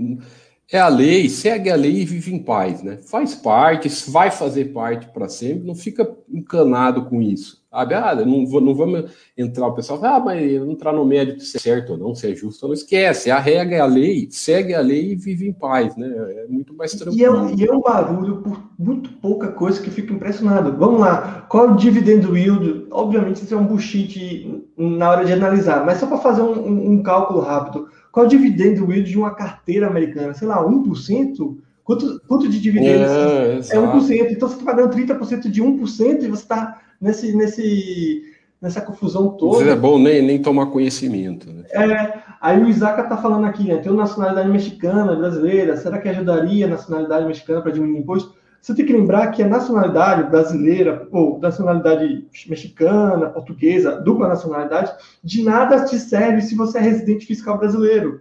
é a lei, segue a lei e vive em paz, né? Faz parte, vai fazer parte para sempre, não fica encanado com isso. Sabe? Ah, não, não vamos entrar, o pessoal ah, mas entrar no médico se é certo ou não, se é justo ou não. Esquece, a regra é a lei, segue a lei e vive em paz, né? É muito mais tranquilo. E é, e é um barulho por muito pouca coisa que fica impressionado. Vamos lá, qual é o dividendo yield? Obviamente isso é um bullshit na hora de analisar, mas só para fazer um, um, um cálculo rápido qual é o dividendo yield de uma carteira americana? Sei lá, 1%? Quanto, quanto de dividendos? É, é 1%. Então você está pagando 30% de 1% e você está nesse, nesse, nessa confusão toda. é bom nem, nem tomar conhecimento. Né? É, aí o Isaac está falando aqui, né? Tem nacionalidade mexicana, brasileira. Será que ajudaria a nacionalidade mexicana para diminuir imposto? Você tem que lembrar que a nacionalidade brasileira, ou nacionalidade mexicana, portuguesa, dupla nacionalidade, de nada te serve se você é residente fiscal brasileiro.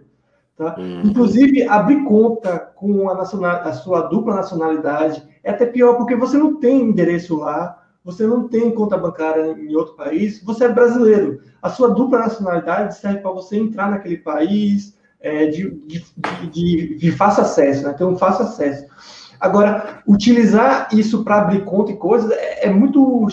Tá? Uhum. Inclusive, abrir conta com a, nacional, a sua dupla nacionalidade é até pior, porque você não tem endereço lá, você não tem conta bancária em outro país, você é brasileiro. A sua dupla nacionalidade serve para você entrar naquele país é, de, de, de, de, fácil acesso, né? ter um fácil acesso. Agora, utilizar isso para abrir conta e coisas é, é, muito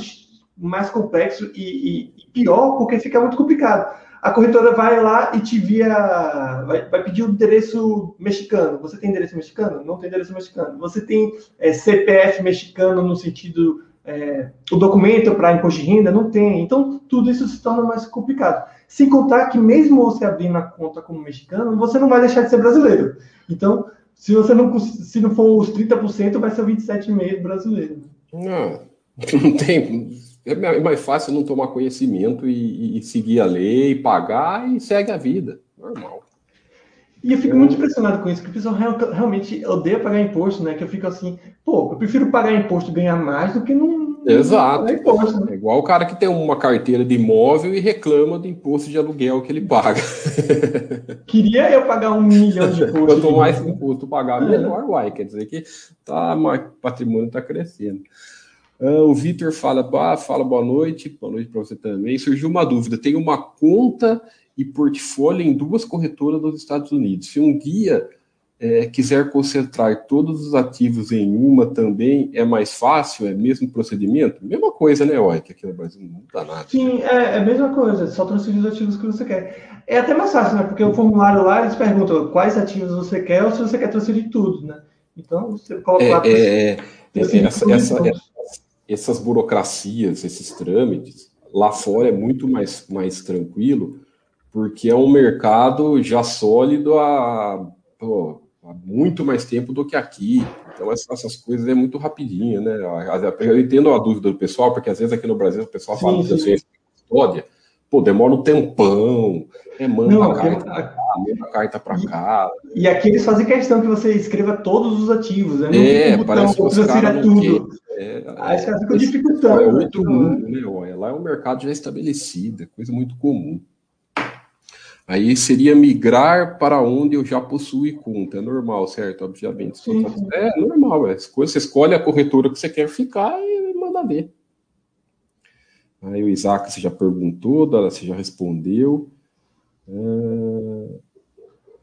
mais complexo e, e, pior porque fica muito complicado. A corretora vai lá e te via, vai, vai, pedir o endereço mexicano. Você tem endereço mexicano? Não tem endereço mexicano. Você tem é, CPF mexicano no sentido é, o documento para imposto de renda? Não tem. Então tudo isso se torna mais complicado. Sem contar que mesmo você abrindo a conta como mexicano, você não vai deixar de ser brasileiro. Então, se você não se não for os 30%, vai ser 27,5% brasileiro. Não, não tem é mais fácil não tomar conhecimento e, e, seguir a lei, pagar e segue a vida. Normal. E eu fico muito impressionado com isso, que o pessoal realmente odeia pagar imposto, né? Que eu fico assim, pô, eu prefiro pagar imposto e ganhar mais do que não. Exato. Não imposto, né? É igual o cara que tem uma carteira de imóvel e reclama do imposto de aluguel que ele paga. Queria eu pagar um milhão de imposto. Quanto mais imposto pagar, melhor, uai. Quer dizer que tá, o patrimônio está crescendo. Uh, o Vitor fala, fala boa noite, boa noite para você também. Surgiu uma dúvida: tem uma conta e portfólio em duas corretoras dos Estados Unidos. Se um guia é, quiser concentrar todos os ativos em uma também, é mais fácil? É mesmo procedimento? Mesma coisa, né, Oi? Que aqui no Brasil não dá nada. Sim, é, é a mesma coisa, só transferir os ativos que você quer. É até mais fácil, né? Porque o formulário lá eles perguntam quais ativos você quer ou se você quer transferir tudo, né? Então você coloca é, lá. É, é, essa, essa, essas burocracias, esses trâmites, lá fora é muito mais, mais tranquilo, porque é um mercado já sólido há, pô, há muito mais tempo do que aqui. Então, essas, coisas é muito rapidinho, né? Eu entendo a dúvida do pessoal, porque às vezes aqui no Brasil o pessoal fala de ciência de custódia, pô, demora um tempão, é, manda Não, a carta pra cá, manda a carta para cá. E aqui eles fazem questão que você escreva todos os ativos, né? Não é, parece que os caras tudo. É, Aí os caras ficam dificultando. É outro mundo, né? Lá é um mercado já estabelecido, é coisa muito comum. Aí seria migrar para onde eu já possuo conta. É normal, certo? Obviamente. Sim, sim. É normal. É. Você escolhe a corretora que você quer ficar e manda ver. Aí o Isaac, você já perguntou, você já respondeu. É,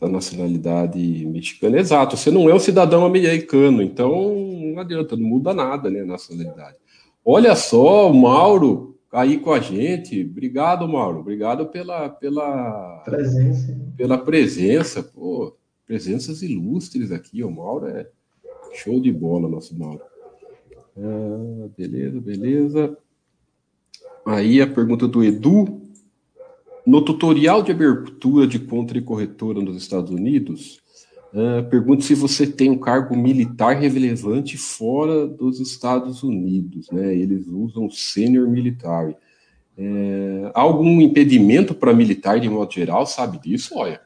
da nacionalidade mexicana. Exato, você não é um cidadão americano, então não adianta, não muda nada, né, a nacionalidade. Olha só, o Mauro aí com a gente. Obrigado, Mauro. Obrigado pela, pela presença. Pela presença, pô, presenças ilustres aqui. O Mauro é show de bola, nosso Mauro. Ah, beleza, beleza. Aí a pergunta do Edu. No tutorial de abertura de conta e corretora nos Estados Unidos, uh, pergunta se você tem um cargo militar relevante fora dos Estados Unidos. Né? Eles usam sênior militar. É, há algum impedimento para militar de modo geral? Sabe disso, olha?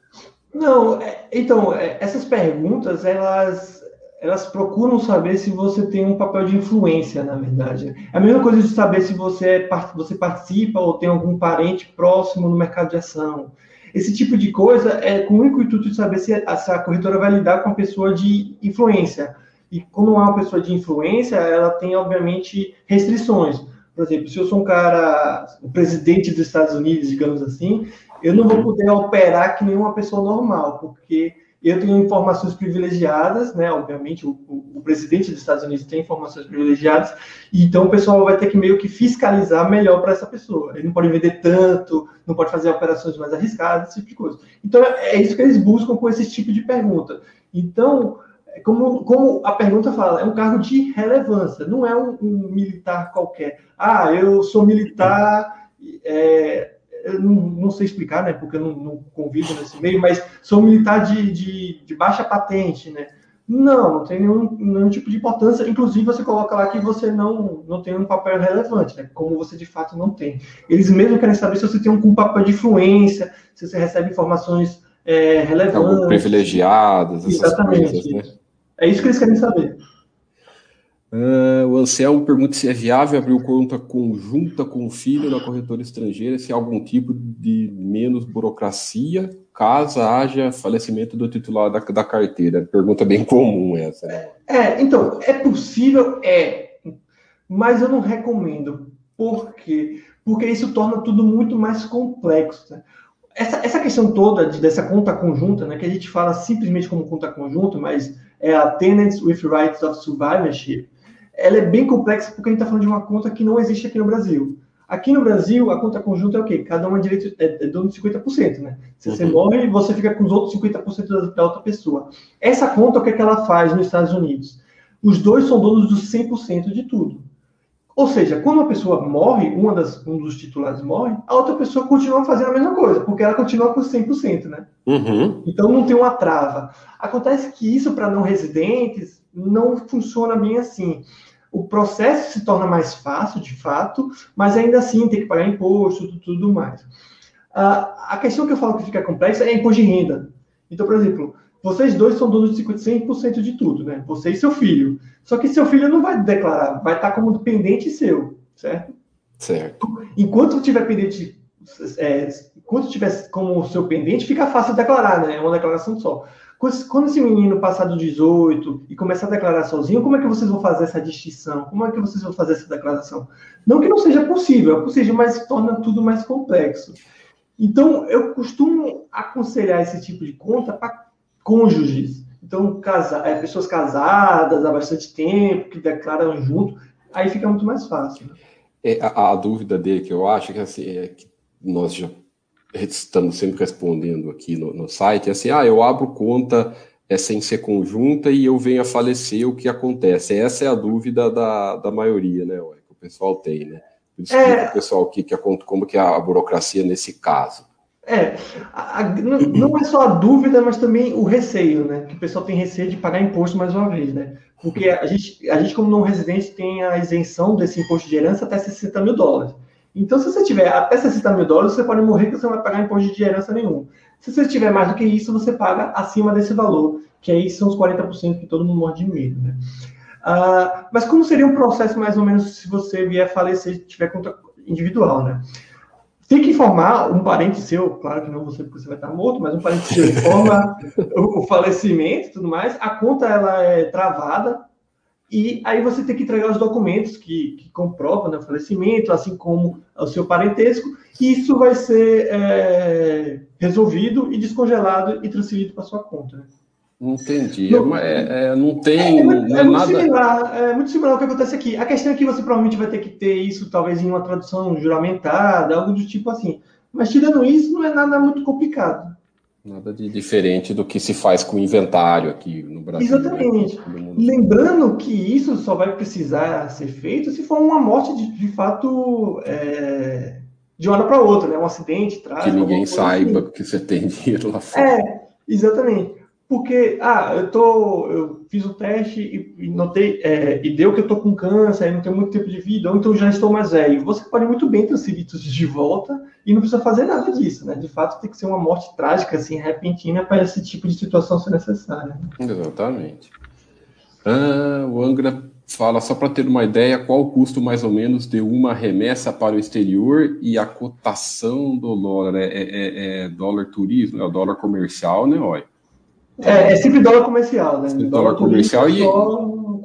Não, é, então, é, essas perguntas, elas elas procuram saber se você tem um papel de influência, na verdade. É a mesma coisa de saber se você, é você participa ou tem algum parente próximo no mercado de ação. Esse tipo de coisa é com o intuito de saber se a, se a corretora vai lidar com uma pessoa de influência. E como não é uma pessoa de influência, ela tem, obviamente, restrições. Por exemplo, se eu sou um cara, o presidente dos Estados Unidos, digamos assim, eu não vou poder operar que nenhuma pessoa normal, porque eu tenho informações privilegiadas, né? Obviamente, o, o, o, presidente dos Estados Unidos tem informações privilegiadas, então o pessoal vai ter que meio que fiscalizar melhor para essa pessoa. Ele não pode vender tanto, não pode fazer operações mais arriscadas, esse tipo de coisa. Então, é, é isso que eles buscam com esse tipo de pergunta. Então, como, como a pergunta fala, é um cargo de relevância, não é um, um militar qualquer. Ah, eu sou militar. É, eu não, não, sei explicar, né, porque eu não, não convivo nesse meio, mas sou militar de, de, de, baixa patente, né? Não, não tem nenhum, nenhum tipo de importância. Inclusive, você coloca lá que você não, não tem um papel relevante, né? Como você de fato não tem. Eles mesmo querem saber se você tem um, papel de influência, se você recebe informações é, relevantes. privilegiadas, essas Exatamente. coisas, né? É isso que eles querem saber. Uh, o Anselmo pergunta se é viável abrir conta conjunta com o filho na corretora estrangeira, se há algum tipo de menos burocracia, caso haja falecimento do titular da, da carteira. Pergunta bem comum essa. Né? É, então, é possível, é, mas eu não recomendo. Por quê? Porque isso torna tudo muito mais complexo. Essa, essa questão toda de, dessa conta conjunta, né, que a gente fala simplesmente como conta conjunta, mas é a Tenants with Rights of Survivorship, ela é bem complexa porque a gente está falando de uma conta que não existe aqui no Brasil. Aqui no Brasil, a conta conjunta é o quê? Cada um é, direito, é, é dono de 50%, né? Se você uhum. morre, você fica com os outros 50% da, da outra pessoa. Essa conta, o que, é que ela faz nos Estados Unidos? Os dois são donos dos 100% de tudo. Ou seja, quando uma pessoa morre, uma das, um dos titulares morre, a outra pessoa continua fazendo a mesma coisa, porque ela continua com 100%, né? Uhum. Então não tem uma trava. Acontece que isso para não residentes não funciona bem assim o processo se torna mais fácil, de fato, mas ainda assim tem que pagar imposto e tudo mais. Uh, a questão que eu falo que fica complexa é imposto de renda. Então, por exemplo, vocês dois são donos de 100% de tudo, né? Você e seu filho. Só que seu filho não vai declarar, vai estar como dependente seu, certo? Certo. Enquanto tiver pendente, é, enquanto tiver como seu pendente, fica fácil declarar, né? É uma declaração só. Quando esse menino passar do 18 e começar a declarar sozinho, como é que vocês vão fazer essa distinção? Como é que vocês vão fazer essa declaração? Não que não seja possível, é possível, mas torna tudo mais complexo. Então, eu costumo aconselhar esse tipo de conta para cônjuges. Então, casa, é, pessoas casadas há bastante tempo, que declaram junto, aí fica muito mais fácil. Né? É, a, a, dúvida dele que eu acho que, assim, é que nós já estamos sempre respondendo aqui no, no site, é assim, ah, eu abro conta é sem ser conjunta e eu venho a falecer, o que acontece? Essa é a dúvida da, da maioria, né, que o pessoal tem, né? Explica é... o pessoal aqui que a, como que é a burocracia nesse caso. É, a, a, não é só a dúvida, mas também o receio, né? Que o pessoal tem receio de pagar imposto mais uma vez, né? Porque a gente, a gente como não residente, tem a isenção desse imposto de herança até 60 mil dólares. Então, se você tiver até 60 mil dólares, você pode morrer que você não vai pagar imposto de herança nenhum. Se você tiver mais do que isso, você paga acima desse valor, que aí são os 40% que todo mundo morre de medo, né? Uh, mas como seria um processo mais ou menos se você vier falecer e tiver conta individual, né? Tem que informar um parente seu, claro que não você, porque você vai estar morto, mas um parente seu informa o falecimento e tudo mais. A conta ela é travada e aí você tem que entregar os documentos que, que comprovam né, o falecimento, assim como o seu parentesco, e isso vai ser é, resolvido e descongelado e transferido para sua conta. Né? Entendi. Não, é, é, não tem. É, não é, é muito nada... similar, é muito similar ao que acontece aqui. A questão é que você provavelmente vai ter que ter isso, talvez, em uma tradução juramentada, algo do tipo assim. Mas tirando isso, não é nada muito complicado. Nada de diferente do que se faz com o inventário aqui no Brasil. Né? Exatamente. Né? Lembrando que isso só vai precisar ser feito se for uma morte de, de fato é, de uma hora para outra, né? Um acidente, trágico. Que ninguém saiba assim. que você tem dinheiro lá fora. É, exatamente. Porque, ah, eu tô, eu fiz o teste e, e notei, é, e deu que eu tô com câncer, não tenho muito tempo de vida, ou então já estou mais velho. Você pode muito bem transferir isso de volta e não precisa fazer nada disso, né? De fato, tem que ser uma morte trágica, assim, repentina, para esse tipo de situação ser necessária. Né? Exatamente. Ah, o Angra fala, só para ter uma ideia, qual o custo mais ou menos de uma remessa para o exterior e a cotação do dólar? É, é, é, é dólar turismo, é o dólar comercial, né, olha? É, é sempre dólar comercial, né? Dólar, dólar comercial e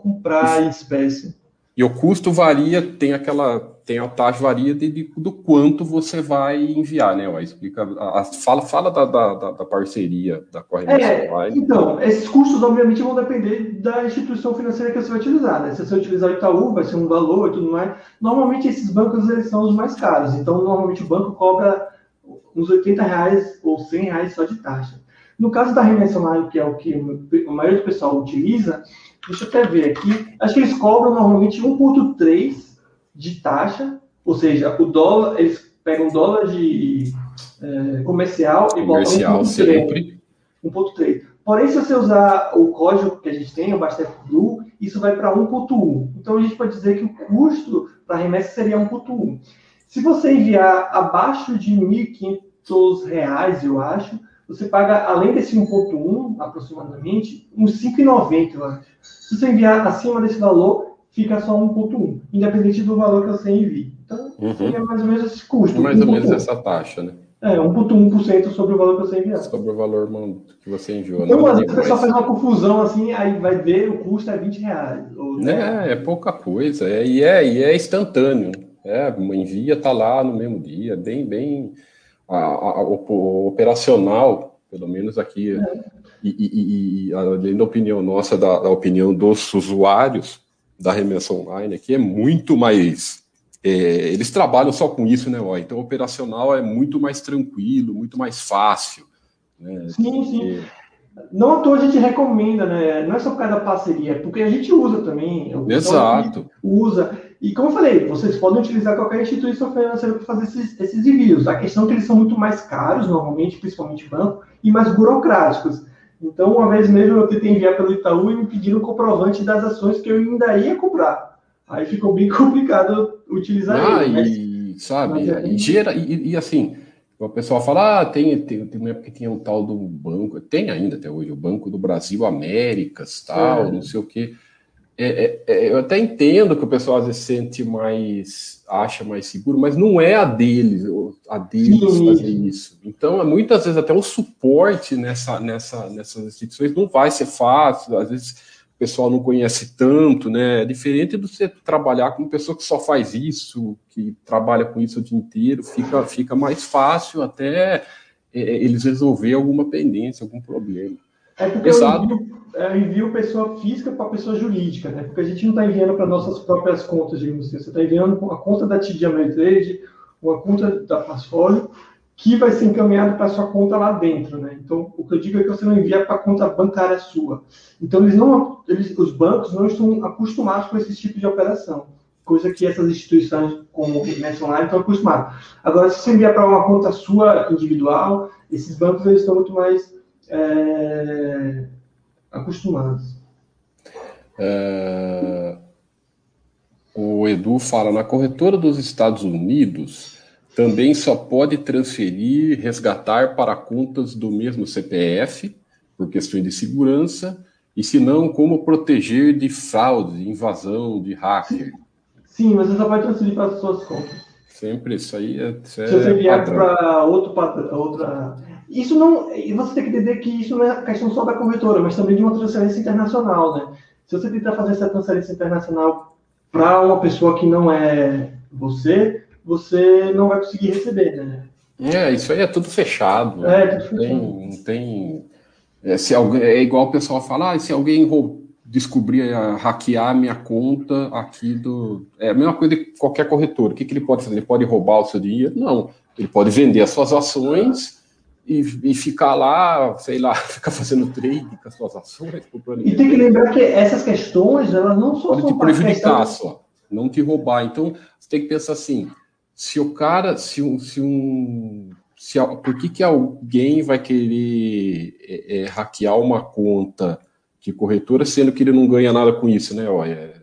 comprar em espécie. E o custo varia, tem aquela, tem a taxa varia de, de do quanto você vai enviar, né? Explica, a, a, fala, fala da, da, da, parceria da correção é, online. Então, esses custos obviamente vão depender da instituição financeira que você vai utilizar, né? Se você utilizar o Itaú, vai ser um valor e tudo mais. Normalmente esses bancos eles são os mais caros, então normalmente o banco cobra uns 80 reais ou 100 reais só de taxa. No caso da remessa online, que é o que a maioria do pessoal utiliza, deixa eu até ver aqui, acho que eles cobram normalmente 1,3 de taxa, ou seja, o dólar, eles pegam dólar de é, comercial e comercial botam 1,3. sempre. 1,3. Porém, se você usar o código que a gente tem, o Bastef Blue, isso vai para 1,1. Então, a gente pode dizer que o custo para remessa seria 1,1. Se você enviar abaixo de R$ 1.500, eu acho, você paga, além desse 1.1, aproximadamente, uns 5,90, eu acho. Se você enviar acima desse valor, fica só 1.1, independente do valor que você envie. Então, uhum. seria mais ou menos esse custo. Mais ou menos essa taxa, né? É, 1.1% sobre o valor que você enviar. Sobre o valor que você enviou. Então, às vezes o pessoal faz uma confusão assim, aí vai ver, o custo é 20 reais. Ou é, é pouca coisa. É, e, é, e é instantâneo. É, envia, tá lá no mesmo dia, bem, bem a, a, o, operacional, pelo menos aqui, é. e, e, e, além da opinião nossa, da, da, opinião dos usuários, da remessa online aqui é muito mais. É, eles trabalham só com isso, né? Ó, então, operacional é muito mais tranquilo, muito mais fácil. Né? Sim, sim. Não à toa a gente recomenda, né? Não é só por causa da parceria, porque a gente usa também. Exato. Usa. E como eu falei, vocês podem utilizar qualquer instituição financeira para fazer esses, esses envios. A questão é que eles são muito mais caros, normalmente, principalmente banco, e mais burocráticos. Então, uma vez mesmo eu tentei enviar pelo Itaú e me pediram um comprovante das ações que eu ainda ia comprar. Aí ficou bem complicado utilizar ah, ele. E, sabe, é... e, gera, e, e, assim, o pessoal fala, ah, tem, tem, tem uma época que tinha um tal do banco, tem ainda até hoje, o Banco do Brasil Américas, tal, é. não sei o quê. É, é, é, eu até entendo que o pessoal às vezes sente mais, acha mais seguro, mas não é a deles, a deles Sim. fazer isso. Então, muitas vezes até o suporte nessa, nessa, nessas instituições não vai ser fácil, às vezes o pessoal não conhece tanto, né? É diferente do você trabalhar com uma pessoa que só faz isso, que trabalha com isso o dia inteiro, fica, fica mais fácil até é, eles resolver alguma pendência, algum problema. É porque Exato. eu envio, eu envio pessoa física para pessoa jurídica, né? Porque a gente não está enviando para nossas próprias contas, digamos assim. Você está enviando a conta da TD Ameritrade, uma conta da Passfolio, que vai ser encaminhado para sua conta lá dentro, né? Então, o que eu digo é que você não envia para a conta bancária sua. Então, eles não, eles, os bancos não estão acostumados com esse tipo de operação, coisa que essas instituições como o Remessa Online estão acostumadas. Agora, se você enviar para uma conta sua individual, esses bancos eles estão muito mais é, acostumados. É, o Edu fala: na corretora dos Estados Unidos também só pode transferir, resgatar para contas do mesmo CPF, por questões de segurança, e se não, como proteger de fraude, invasão, de hacker. Sim, mas você só pode transferir para as suas contas. Sempre, isso aí é. Isso é se você vier para outro, outra isso não. E você tem que entender que isso não é questão só da corretora, mas também de uma transferência internacional, né? Se você tentar fazer essa transferência internacional para uma pessoa que não é você, você não vai conseguir receber, né? É, isso aí é tudo fechado. É, tudo fechado. Tem, tem, é, se alguém, é igual o pessoal falar, ah, se alguém descobrir, hackear a minha conta aqui do. É a mesma coisa que qualquer corretor. O que, que ele pode fazer? Ele pode roubar o seu dinheiro? Não. Ele pode vender as suas ações e, e, ficar lá, sei lá, ficar fazendo trade com as suas ações. E tem que lembrar que essas questões, elas não só Pode te prejudicar questão... só, não te roubar. Então, você tem que pensar assim, se o cara, se um, se um se, por que, que alguém vai querer é, é, hackear uma conta de corretora, sendo que ele não ganha nada com isso, né? Olha,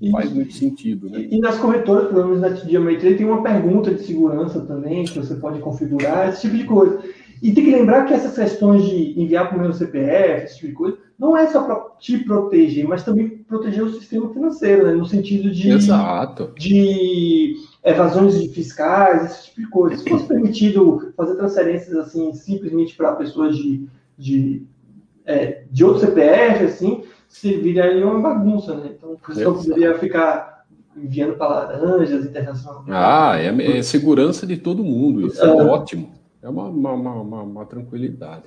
não faz muito sentido, né? E, e nas corretoras, pelo menos na TD Ameritrade, tem uma pergunta de segurança também, que você pode configurar, esse tipo de coisa. E tem que lembrar que essas questões de enviar para o meu CPF, esse tipo de coisa, não é só para te proteger, mas também proteger o sistema financeiro, né? no sentido de, Exato. de evasões fiscais, esse tipo de coisa. Se fosse permitido fazer transferências assim simplesmente para pessoas de, de, é, de outro CPF, assim, serviria uma bagunça, né? Então, a pessoa poderia ficar enviando para laranjas internacionais. Ah, é, é, segurança de todo mundo, isso é, é ótimo. É uma, uma, uma, uma, tranquilidade.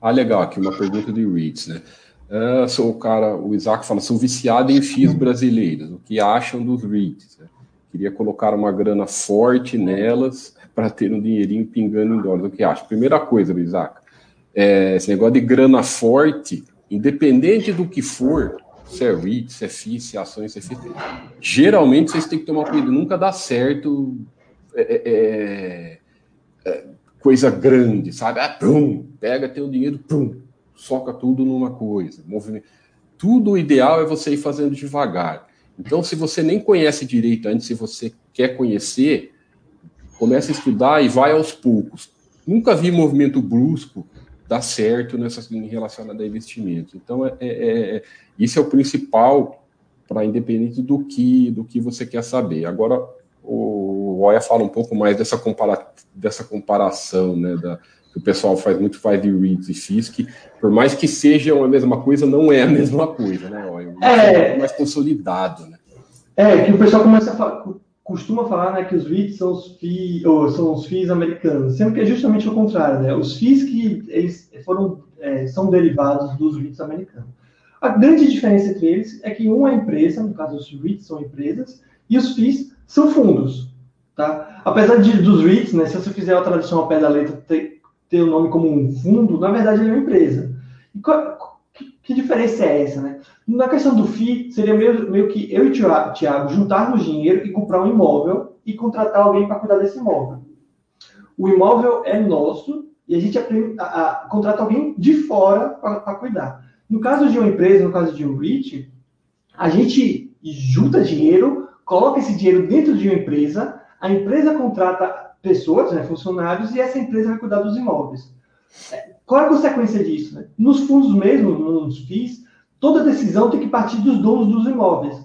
Ah, legal, aqui uma pergunta de Reeds, né? Uh, sou o cara, o Isaac fala, sou viciado em FIIs brasileiros. O que acham dos REITs? Né? Queria colocar uma grana forte nelas para ter um dinheirinho pingando em dólares. O que acha? Primeira coisa, Isaac, é, esse negócio de grana forte, independente do que for, se é REIT, se é FII, se é ações, se é FII, geralmente vocês têm que tomar cuidado, nunca dá certo. É, é, é coisa grande, sabe? Ah, pum, pega teu dinheiro, pum, soca tudo numa coisa. Movimento. Tudo o ideal é você ir fazendo devagar. Então, se você nem conhece direito antes, se você quer conhecer, comece a estudar e vai aos poucos. Nunca vi movimento brusco dar certo nessas em relação a investimentos. Então, é, é, é, isso é o principal para independente do que do que você quer saber. Agora, o Oya fala um pouco mais dessa, compara dessa comparação, né, da, que o pessoal faz muito de reads e FISC, por mais que sejam a mesma coisa, não é a mesma coisa, né, Oya? É, é mais consolidado, né? É, que o pessoal começa a falar, costuma falar né, que os REITs são os, são FIIs americanos, sendo que é justamente o contrário, né? Os FIIs que eles foram, é, são derivados dos REITs americanos. A grande diferença entre eles é que um é empresa, no caso os REITs são empresas, e os FIIs são fundos. Tá? Apesar de, dos REITs, né, se você fizer a tradução ao pé da letra, ter, ter o nome como um fundo, na verdade ele é uma empresa. E qual, que, que, diferença é essa? Né? Na questão do FII, seria meio, meio que eu e o Tiago juntarmos dinheiro e comprar um imóvel e contratar alguém para cuidar desse imóvel. O imóvel é nosso e a gente aprende a, a, contrata alguém de fora para cuidar. No caso de uma empresa, no caso de um REIT, a gente junta dinheiro, coloca esse dinheiro dentro de uma empresa, a empresa contrata pessoas, né, funcionários, e essa empresa vai cuidar dos imóveis. É, qual é a consequência disso? Né? Nos fundos mesmo, nos FIIs, toda decisão tem que partir dos donos dos imóveis.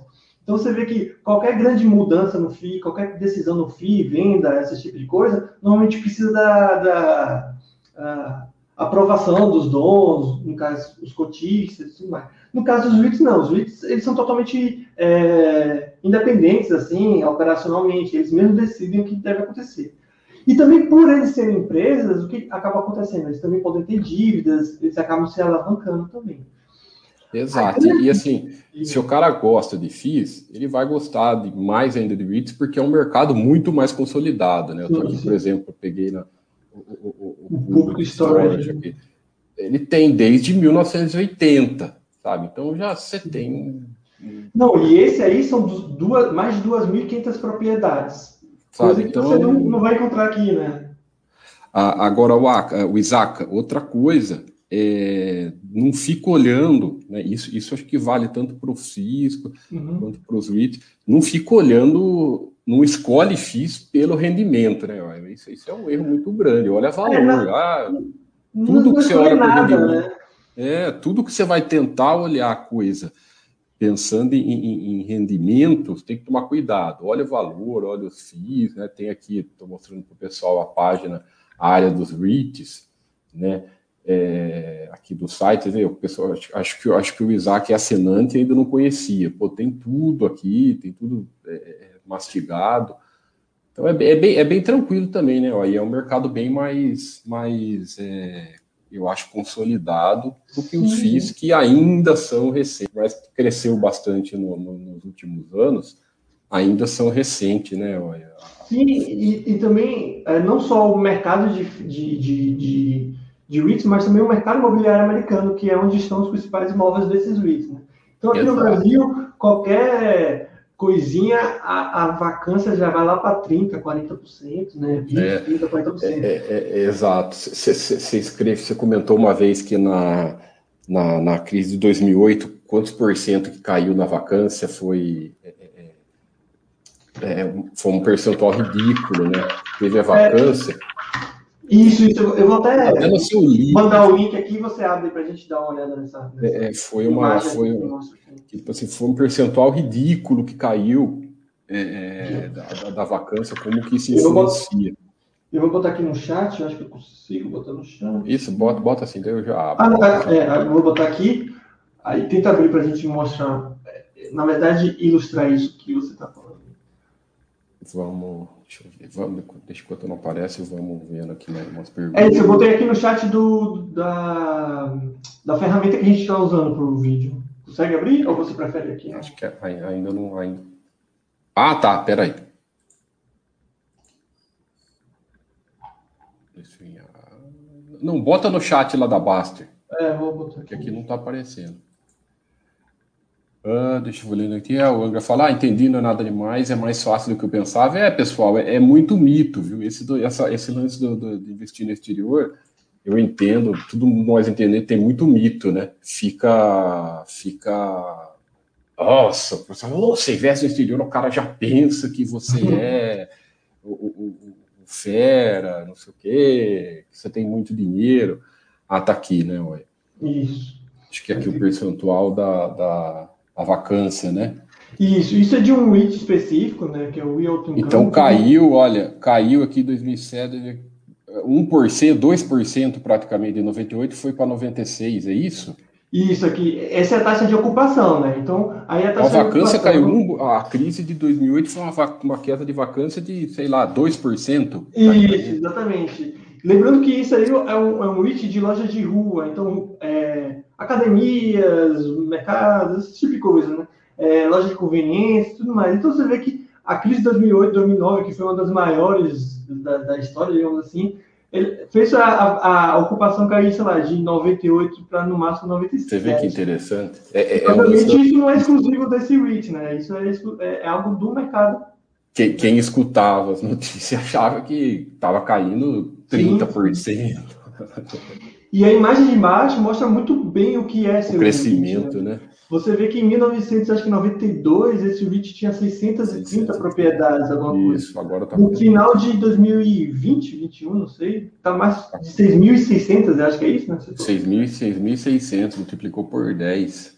Então você vê que qualquer grande mudança no FII, qualquer decisão no FII, venda, esse tipo de coisa, normalmente precisa da, da a, aprovação dos donos, no caso, os cotistas tudo mais. No caso dos REITs, não. Os REITs, eles são totalmente é, independentes, assim, operacionalmente. Eles mesmos decidem o que deve acontecer. E também, por eles serem empresas, o que acaba acontecendo? Eles também podem ter dívidas, eles acabam se alavancando também. Exato. E assim, se o cara gosta de FIIs, ele vai gostar de mais ainda de REITs, porque é um mercado muito mais consolidado, né? Eu tô aqui, por exemplo, peguei na, o, o, o, o público storage aqui. Ele tem desde 1980, sabe? Então já você tem Não, e esse aí são duas, mais de 2.500 propriedades. Sabe? Então, você não, não vai encontrar aqui, né? Agora, o, o Isaac, outra coisa é, não fica olhando, né, isso, isso acho que vale tanto para o fisco uhum. quanto para os REITs, não fica olhando, não escolhe FIIs pelo rendimento, né? Isso, isso, é um erro muito grande. Olha valor, é, não, ah, tudo que você olha para rendimento, né? é tudo que você vai tentar olhar a coisa pensando em, em, em rendimentos, tem que tomar cuidado. Olha o valor, olha os FIIs, né? Tem aqui, estou mostrando para o pessoal a página, a área dos REITs, né? é, aqui do site, viu? O pessoal, acho, acho, que, acho que o Isaac é assinante e ainda não conhecia. Pô, tem tudo aqui, tem tudo é, é mastigado. Então é, é, bem, é bem tranquilo também, né? Aí é um mercado bem mais, mais é, eu acho, consolidado do que os FIIs que ainda são recentes, mas cresceu bastante no, no, nos últimos anos, ainda são recentes, né? Sim, e, e também é, não só o mercado de, de, de, de de REITs, mas também o mercado imobiliário americano, que é onde estão os principais imóveis desses REITs. Né? Então, aqui Exato. no Brasil, qualquer coisinha, a, a vacância já vai lá para 30%, 40%, né? 20%, é, 30%, 40%. É, é, é, exato. Você escreve, você comentou uma vez que na, na, na, crise de 2008, quantos por cento que caiu na vacância foi. É, é, é, foi um percentual ridículo, né? Teve a vacância. Isso, isso, eu vou até mandar o link aqui e você abre para a gente dar uma olhada nessa. nessa é, foi uma. Foi, um, tipo assim, foi um percentual ridículo que caiu é, é da, da, vacância, como que se influencia. Eu vou botar aqui no chat, acho que eu consigo botar no chat. Isso, bota, bota assim, daí eu já abro. Ah, não, é, é eu vou botar aqui, aí tenta abrir para a gente mostrar, é, na verdade, ilustrar isso que você está falando. Vamos. Deixa eu ver. Vamos, deixa enquanto não aparece, vamos vendo aqui né, umas perguntas. É isso, eu botei aqui no chat do, da, da ferramenta que a gente está usando para o vídeo. Consegue abrir ou você prefere aqui? Acho que é, ainda não. Ainda... Ah, tá, peraí. Não, bota no chat lá da Baster. É, vou botar aqui. Que aqui não está aparecendo. Uh, deixa eu ver aqui. É, o Angra fala, ah, entendi, não é nada demais, é mais fácil do que eu pensava. É, pessoal, é, é muito mito, viu? Esse, do, essa, esse lance do, do, de investir no exterior, eu entendo, tudo nós entendemos, tem muito mito, né? Fica. Fica. Nossa, você investe no exterior, o cara já pensa que você é o, o, o, fera, não sei o quê, que você tem muito dinheiro. Ah, tá aqui, né? Ué. Isso. Acho que aqui o percentual da, da a vacância, né? Isso, isso é de um REIT específico, né? Que é o Wilton Então caiu, olha, caiu aqui em 2007, 1%, 2% praticamente de 98 foi para 96, é isso? Isso aqui, essa é a taxa de ocupação, né? Então, aí a taxa a vacância caiu, um, a crise de 2008 foi uma, uma queda de vacância de, sei lá, 2%. Isso, exatamente. Lembrando que isso aí é um, é um REIT de loja de rua, então é, academias, mercados, esse tipo de coisa, né? É, loja de conveniência tudo mais. Então você vê que a crise de 2008, 2009, que foi uma das maiores da, da história, digamos assim, ele fez a, a, a, ocupação cair, sei lá, de 98 para no máximo 97. Você vê que interessante. É, é, Obviamente, é um... isso não é exclusivo desse REIT, né? Isso é, é, é algo do mercado. Quem, quem, escutava as notícias achava que estava caindo 30%. Sim. E a imagem de baixo mostra muito bem o que é o crescimento, né? né? Você vê que em 1992 esse REIT tinha 630 600. propriedades, alguma Isso, coisa. agora tá No final de 2020, 21, não sei, tá mais de 6.600, acho que é isso, né? 6.600, multiplicou por 10.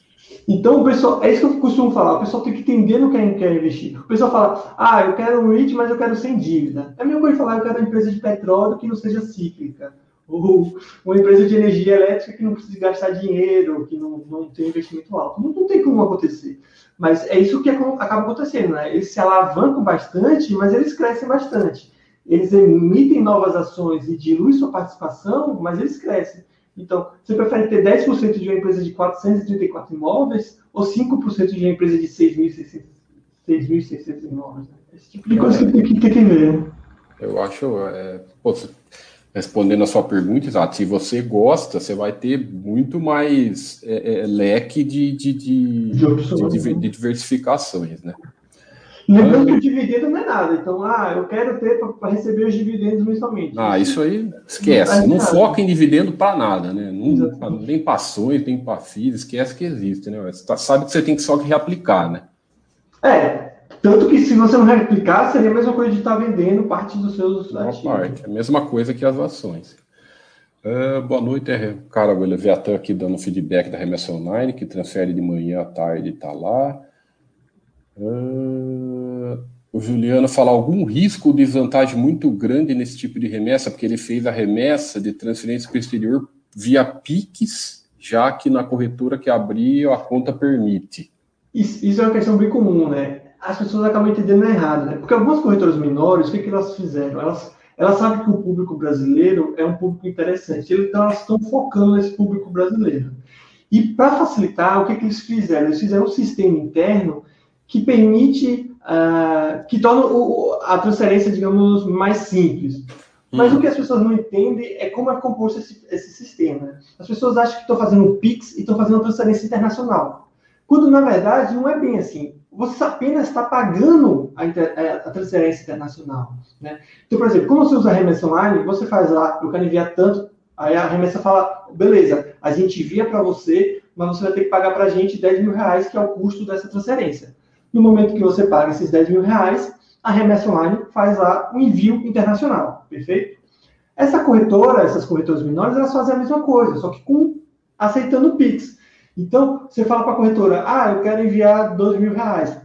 Então, o pessoal, é isso que eu costumo falar, o pessoal tem que entender no que é, quer investir. O pessoal fala, ah, eu quero um REIT, mas eu quero sem dívida. É a mesma coisa falar, eu quero uma empresa de petróleo que não seja cíclica ou uma empresa de energia elétrica que não precisa gastar dinheiro, que não, não tem investimento alto. Não, não tem como acontecer. Mas é isso que acaba acontecendo, né? Eles se alavancam bastante, mas eles crescem bastante. Eles emitem novas ações e diluem sua participação, mas eles crescem. Então, você prefere ter 10% de uma empresa de 434 imóveis ou 5% de uma empresa de 6.600 imóveis? Esse tipo de coisa tem que, tem que ver. Né? Eu acho. É, pô, respondendo a sua pergunta, exato, se você gosta, você vai ter muito mais é, é, leque de, de, de, de, de diversificações, né? Lembrando que o dividendo não é nada. Então, ah, eu quero ter para receber os dividendos mensalmente. Ah, isso aí esquece. Não, não foca em dividendo para nada, né? Não, nem para ações, nem para FIIs, esquece que existe, né? Você tá, sabe que você tem que só que reaplicar, né? É, tanto que se você não replicar, seria a mesma coisa de estar vendendo parte dos seus Uma ativos. parte, a mesma coisa que as ações. Uh, boa noite, é cara, o Leviatã aqui dando feedback da remessa online, que transfere de manhã à tarde e está lá. Uh, o Juliano fala algum risco ou desvantagem muito grande nesse tipo de remessa, porque ele fez a remessa de transferência para o exterior via PIX, já que na corretora que abriu a conta permite. Isso, isso é uma questão bem comum, né? As pessoas acabam entendendo errado, né? Porque algumas corretoras menores, o que, que elas fizeram? Elas, elas sabem que o público brasileiro é um público interessante, então elas estão focando nesse público brasileiro. E para facilitar, o que, que eles fizeram? Eles fizeram um sistema interno que permite, uh, que torna o, a transferência, digamos, mais simples. Mas uhum. o que as pessoas não entendem é como é composto esse, esse sistema. As pessoas acham que estão fazendo um PIX e estão fazendo uma transferência internacional. Quando, na verdade, não é bem assim você apenas está pagando a, é, a, transferência internacional. Né? Então, por exemplo, quando você usa a remessa online, você faz lá, eu quero enviar tanto, aí a remessa fala, beleza, a gente envia para você, mas você vai ter que pagar para a gente 10 mil reais, que é o custo dessa transferência. No momento que você paga esses 10 mil reais, a remessa online faz lá o um envio internacional, perfeito? Essa corretora, essas corretoras menores, elas fazem a mesma coisa, só que com aceitando o Pix. Então, você fala para a corretora, ah, eu quero enviar 12 mil reais.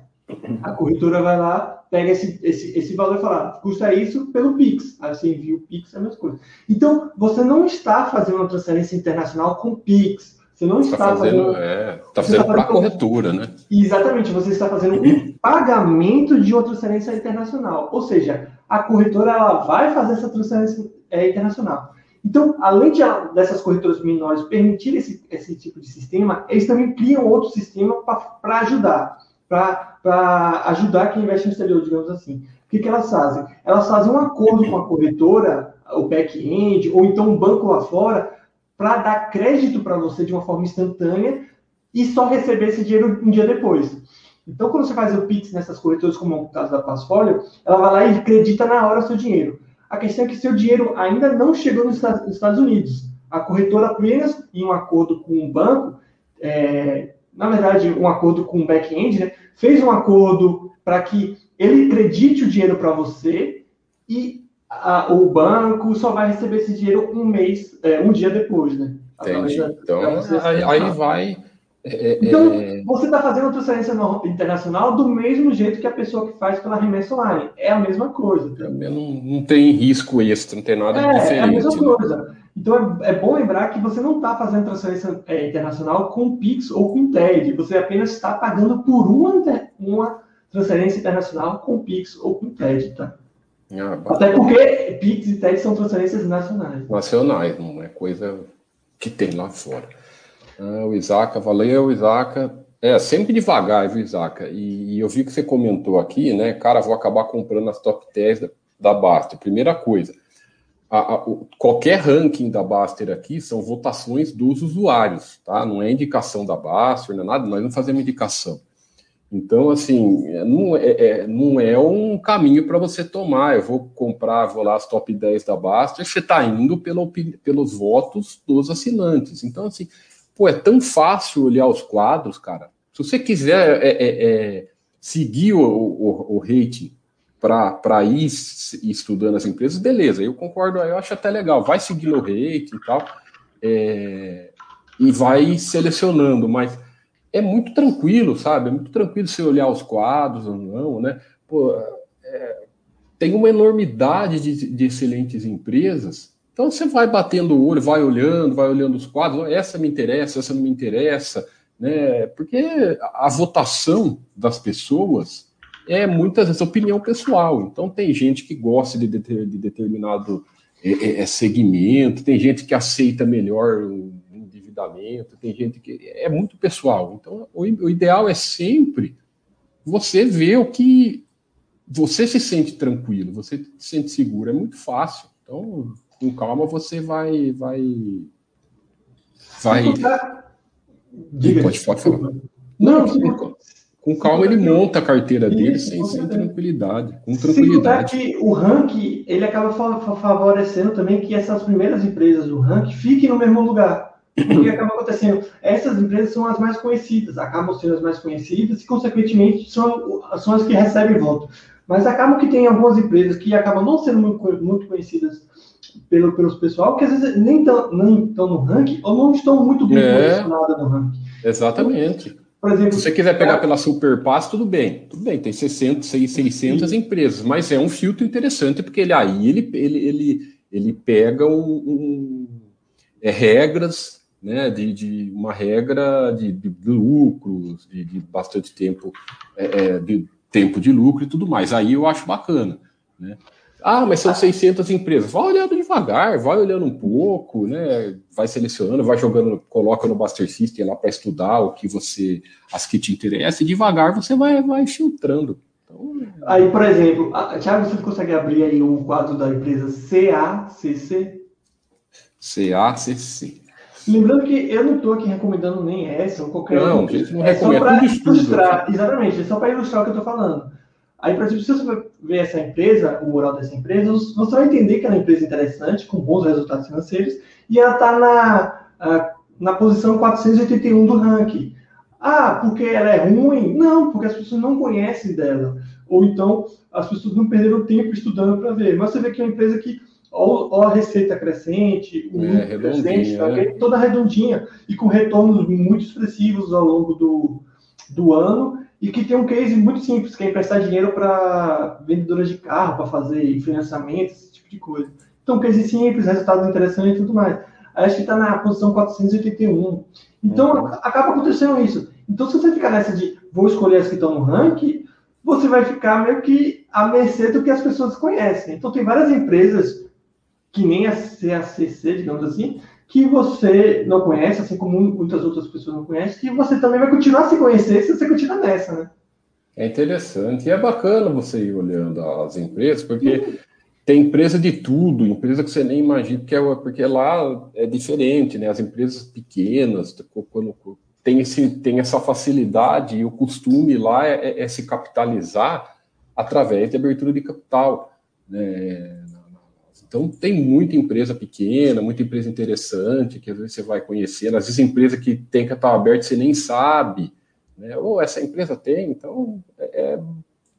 A corretora vai lá, pega esse, esse, esse valor e fala, custa isso pelo Pix. Aí você envia o Pix, é a mesma coisa. Então, você não está fazendo uma transferência internacional com Pix. Você não está, está fazendo. fazendo é, está fazendo para a corretora, né? Exatamente, você está fazendo um pagamento de uma transferência internacional. Ou seja, a corretora ela vai fazer essa transferência é, internacional. Então, além de, dessas corretoras menores permitirem esse, esse tipo de sistema, eles também criam outro sistema para ajudar, para ajudar quem investe no exterior, digamos assim. O que, que elas fazem? Elas fazem um acordo com a corretora, o back-end, ou então um banco lá fora, para dar crédito para você de uma forma instantânea e só receber esse dinheiro um dia depois. Então, quando você faz o Pix nessas corretoras, como é o caso da Passfolio, ela vai lá e acredita na hora o seu dinheiro. A questão é que seu dinheiro ainda não chegou nos Estados Unidos. A corretora apenas, em um acordo com o banco, é, na verdade, um acordo com o back-end, né, fez um acordo para que ele acredite o dinheiro para você e a, o banco só vai receber esse dinheiro um mês, é, um dia depois, né? Entendi. Então, aí, aí vai é, é, então, é... você está fazendo transferência internacional do mesmo jeito que a pessoa que faz pela remessa online. É a mesma coisa. Tá? Não, não tem risco extra, não tem nada é, diferente. É a mesma né? coisa. Então, é, é, bom lembrar que você não está fazendo transferência é, internacional com PIX ou com TED. Você apenas está pagando por uma, uma transferência internacional com PIX ou com TED, tá? Ah, Até porque PIX e TED são transferências nacionais. Nacionais, não é coisa que tem lá fora. Ah, o Isaac, valeu, Isaac. É, sempre devagar, viu, Isaac? E, e, eu vi que você comentou aqui, né? Cara, vou acabar comprando as top 10 da, da Basta. Primeira coisa, a, a, o, qualquer ranking da Baster aqui são votações dos usuários, tá? Não é indicação da Baster, não é nada, nós não fazemos indicação. Então, assim, é, não é, é não é um caminho para você tomar. Eu vou comprar, vou lá as top 10 da Baster, você está indo pelo, pelos votos dos assinantes. Então, assim, pô, é tão fácil olhar os quadros, cara. Se você quiser é, é, é seguir o, o, o rating para ir estudando as empresas, beleza, eu concordo, eu acho até legal, vai seguindo o rate e tal, é, e vai selecionando, mas é muito tranquilo, sabe? É muito tranquilo você olhar os quadros ou não, né? Pô, é, tem uma enormidade de, de, excelentes empresas, então você vai batendo o olho, vai olhando, vai olhando os quadros, essa me interessa, essa não me interessa, né? Porque a, votação das pessoas é muitas vezes opinião pessoal. Então tem gente que gosta de, de, de determinado é, é, é, segmento, tem gente que aceita melhor o endividamento, tem gente que é muito pessoal. Então o, o ideal é sempre você ver o que você se sente tranquilo, você se sente seguro, é muito fácil. Então com calma você vai vai vai. Diga, pode, pode falar. Não, não, com calma ele monta a carteira dele sem, sem tranquilidade, com tranquilidade. que o ranking ele acaba favorecendo também que essas primeiras empresas do ranking fiquem no mesmo lugar. O que acaba acontecendo? Essas empresas são as mais conhecidas, acabam sendo as mais conhecidas e, consequentemente, são, são as que recebem voto. Mas acabam que tem algumas empresas que acabam não sendo muito, muito conhecidas pelo, pelos pessoal, que às vezes nem estão no ranking ou não estão muito bem é, posicionadas no ranking. Exatamente. Por exemplo, se você quiser pegar é... pela Superpass, tudo bem. Tudo bem, tem 60, 600 Sim. empresas, mas é um filtro interessante porque ele aí ele, ele, ele, ele pega um, um é, regras, né, de, de uma regra de, de lucros, de, de, bastante tempo, é, é, de tempo de lucro e tudo mais. Aí eu acho bacana, né? Ah, mas são 600 empresas. Vai olhando devagar, vai olhando um pouco, né? Vai selecionando, vai jogando, coloca no Buster System lá para estudar o que você, as que te interessam, e devagar você vai, vai filtrando. Então, aí, por exemplo, Thiago, você consegue abrir aí o quadro da empresa CACC? CACC. Lembrando que eu não estou aqui recomendando nem essa ou qualquer Não, a gente não é recomenda, tudo estudo. Ilustrar, exatamente, é só para ilustrar o que eu estou falando. Aí, por exemplo, se você ver essa empresa, o moral dessa empresa, você vai entender que ela é uma empresa interessante, com bons resultados financeiros, e ela está na, na posição 481 do ranking. Ah, porque ela é ruim? Não, porque as pessoas não conhecem dela. Ou então, as pessoas não perderam tempo estudando para ver. Mas você vê que é uma empresa que, ou, a receita crescente, o é, crescente, tá, toda redondinha, e com retornos muito expressivos ao longo do, do ano, e que tem um case muito simples, que é emprestar dinheiro para vendedoras de carro, para fazer financiamento, esse tipo de coisa. Então, um case simples, resultados interessantes e tudo mais. Aí acho que está na posição 481. Então, uhum. acaba acontecendo isso. Então, se você ficar nessa de vou escolher as que estão no ranking, você vai ficar meio que à mercê do que as pessoas conhecem. Então, tem várias empresas, que nem a CACC, digamos assim, que você não conhece, assim como muitas outras pessoas não conhecem, e você também vai continuar a se conhecer se você continuar nessa, né? É interessante. E é bacana você ir olhando as empresas, porque tem empresa de tudo, empresa que você nem imagina, porque, é, porque lá é diferente, né? As empresas pequenas, quando tem, esse, tem essa facilidade e o costume lá é, é, é se capitalizar através de abertura de capital. Né? Então, tem muita empresa pequena, muita empresa interessante, que às vezes você vai conhecendo, às vezes empresa que tem capital aberto você nem sabe, né? ou essa empresa tem, então, é, é,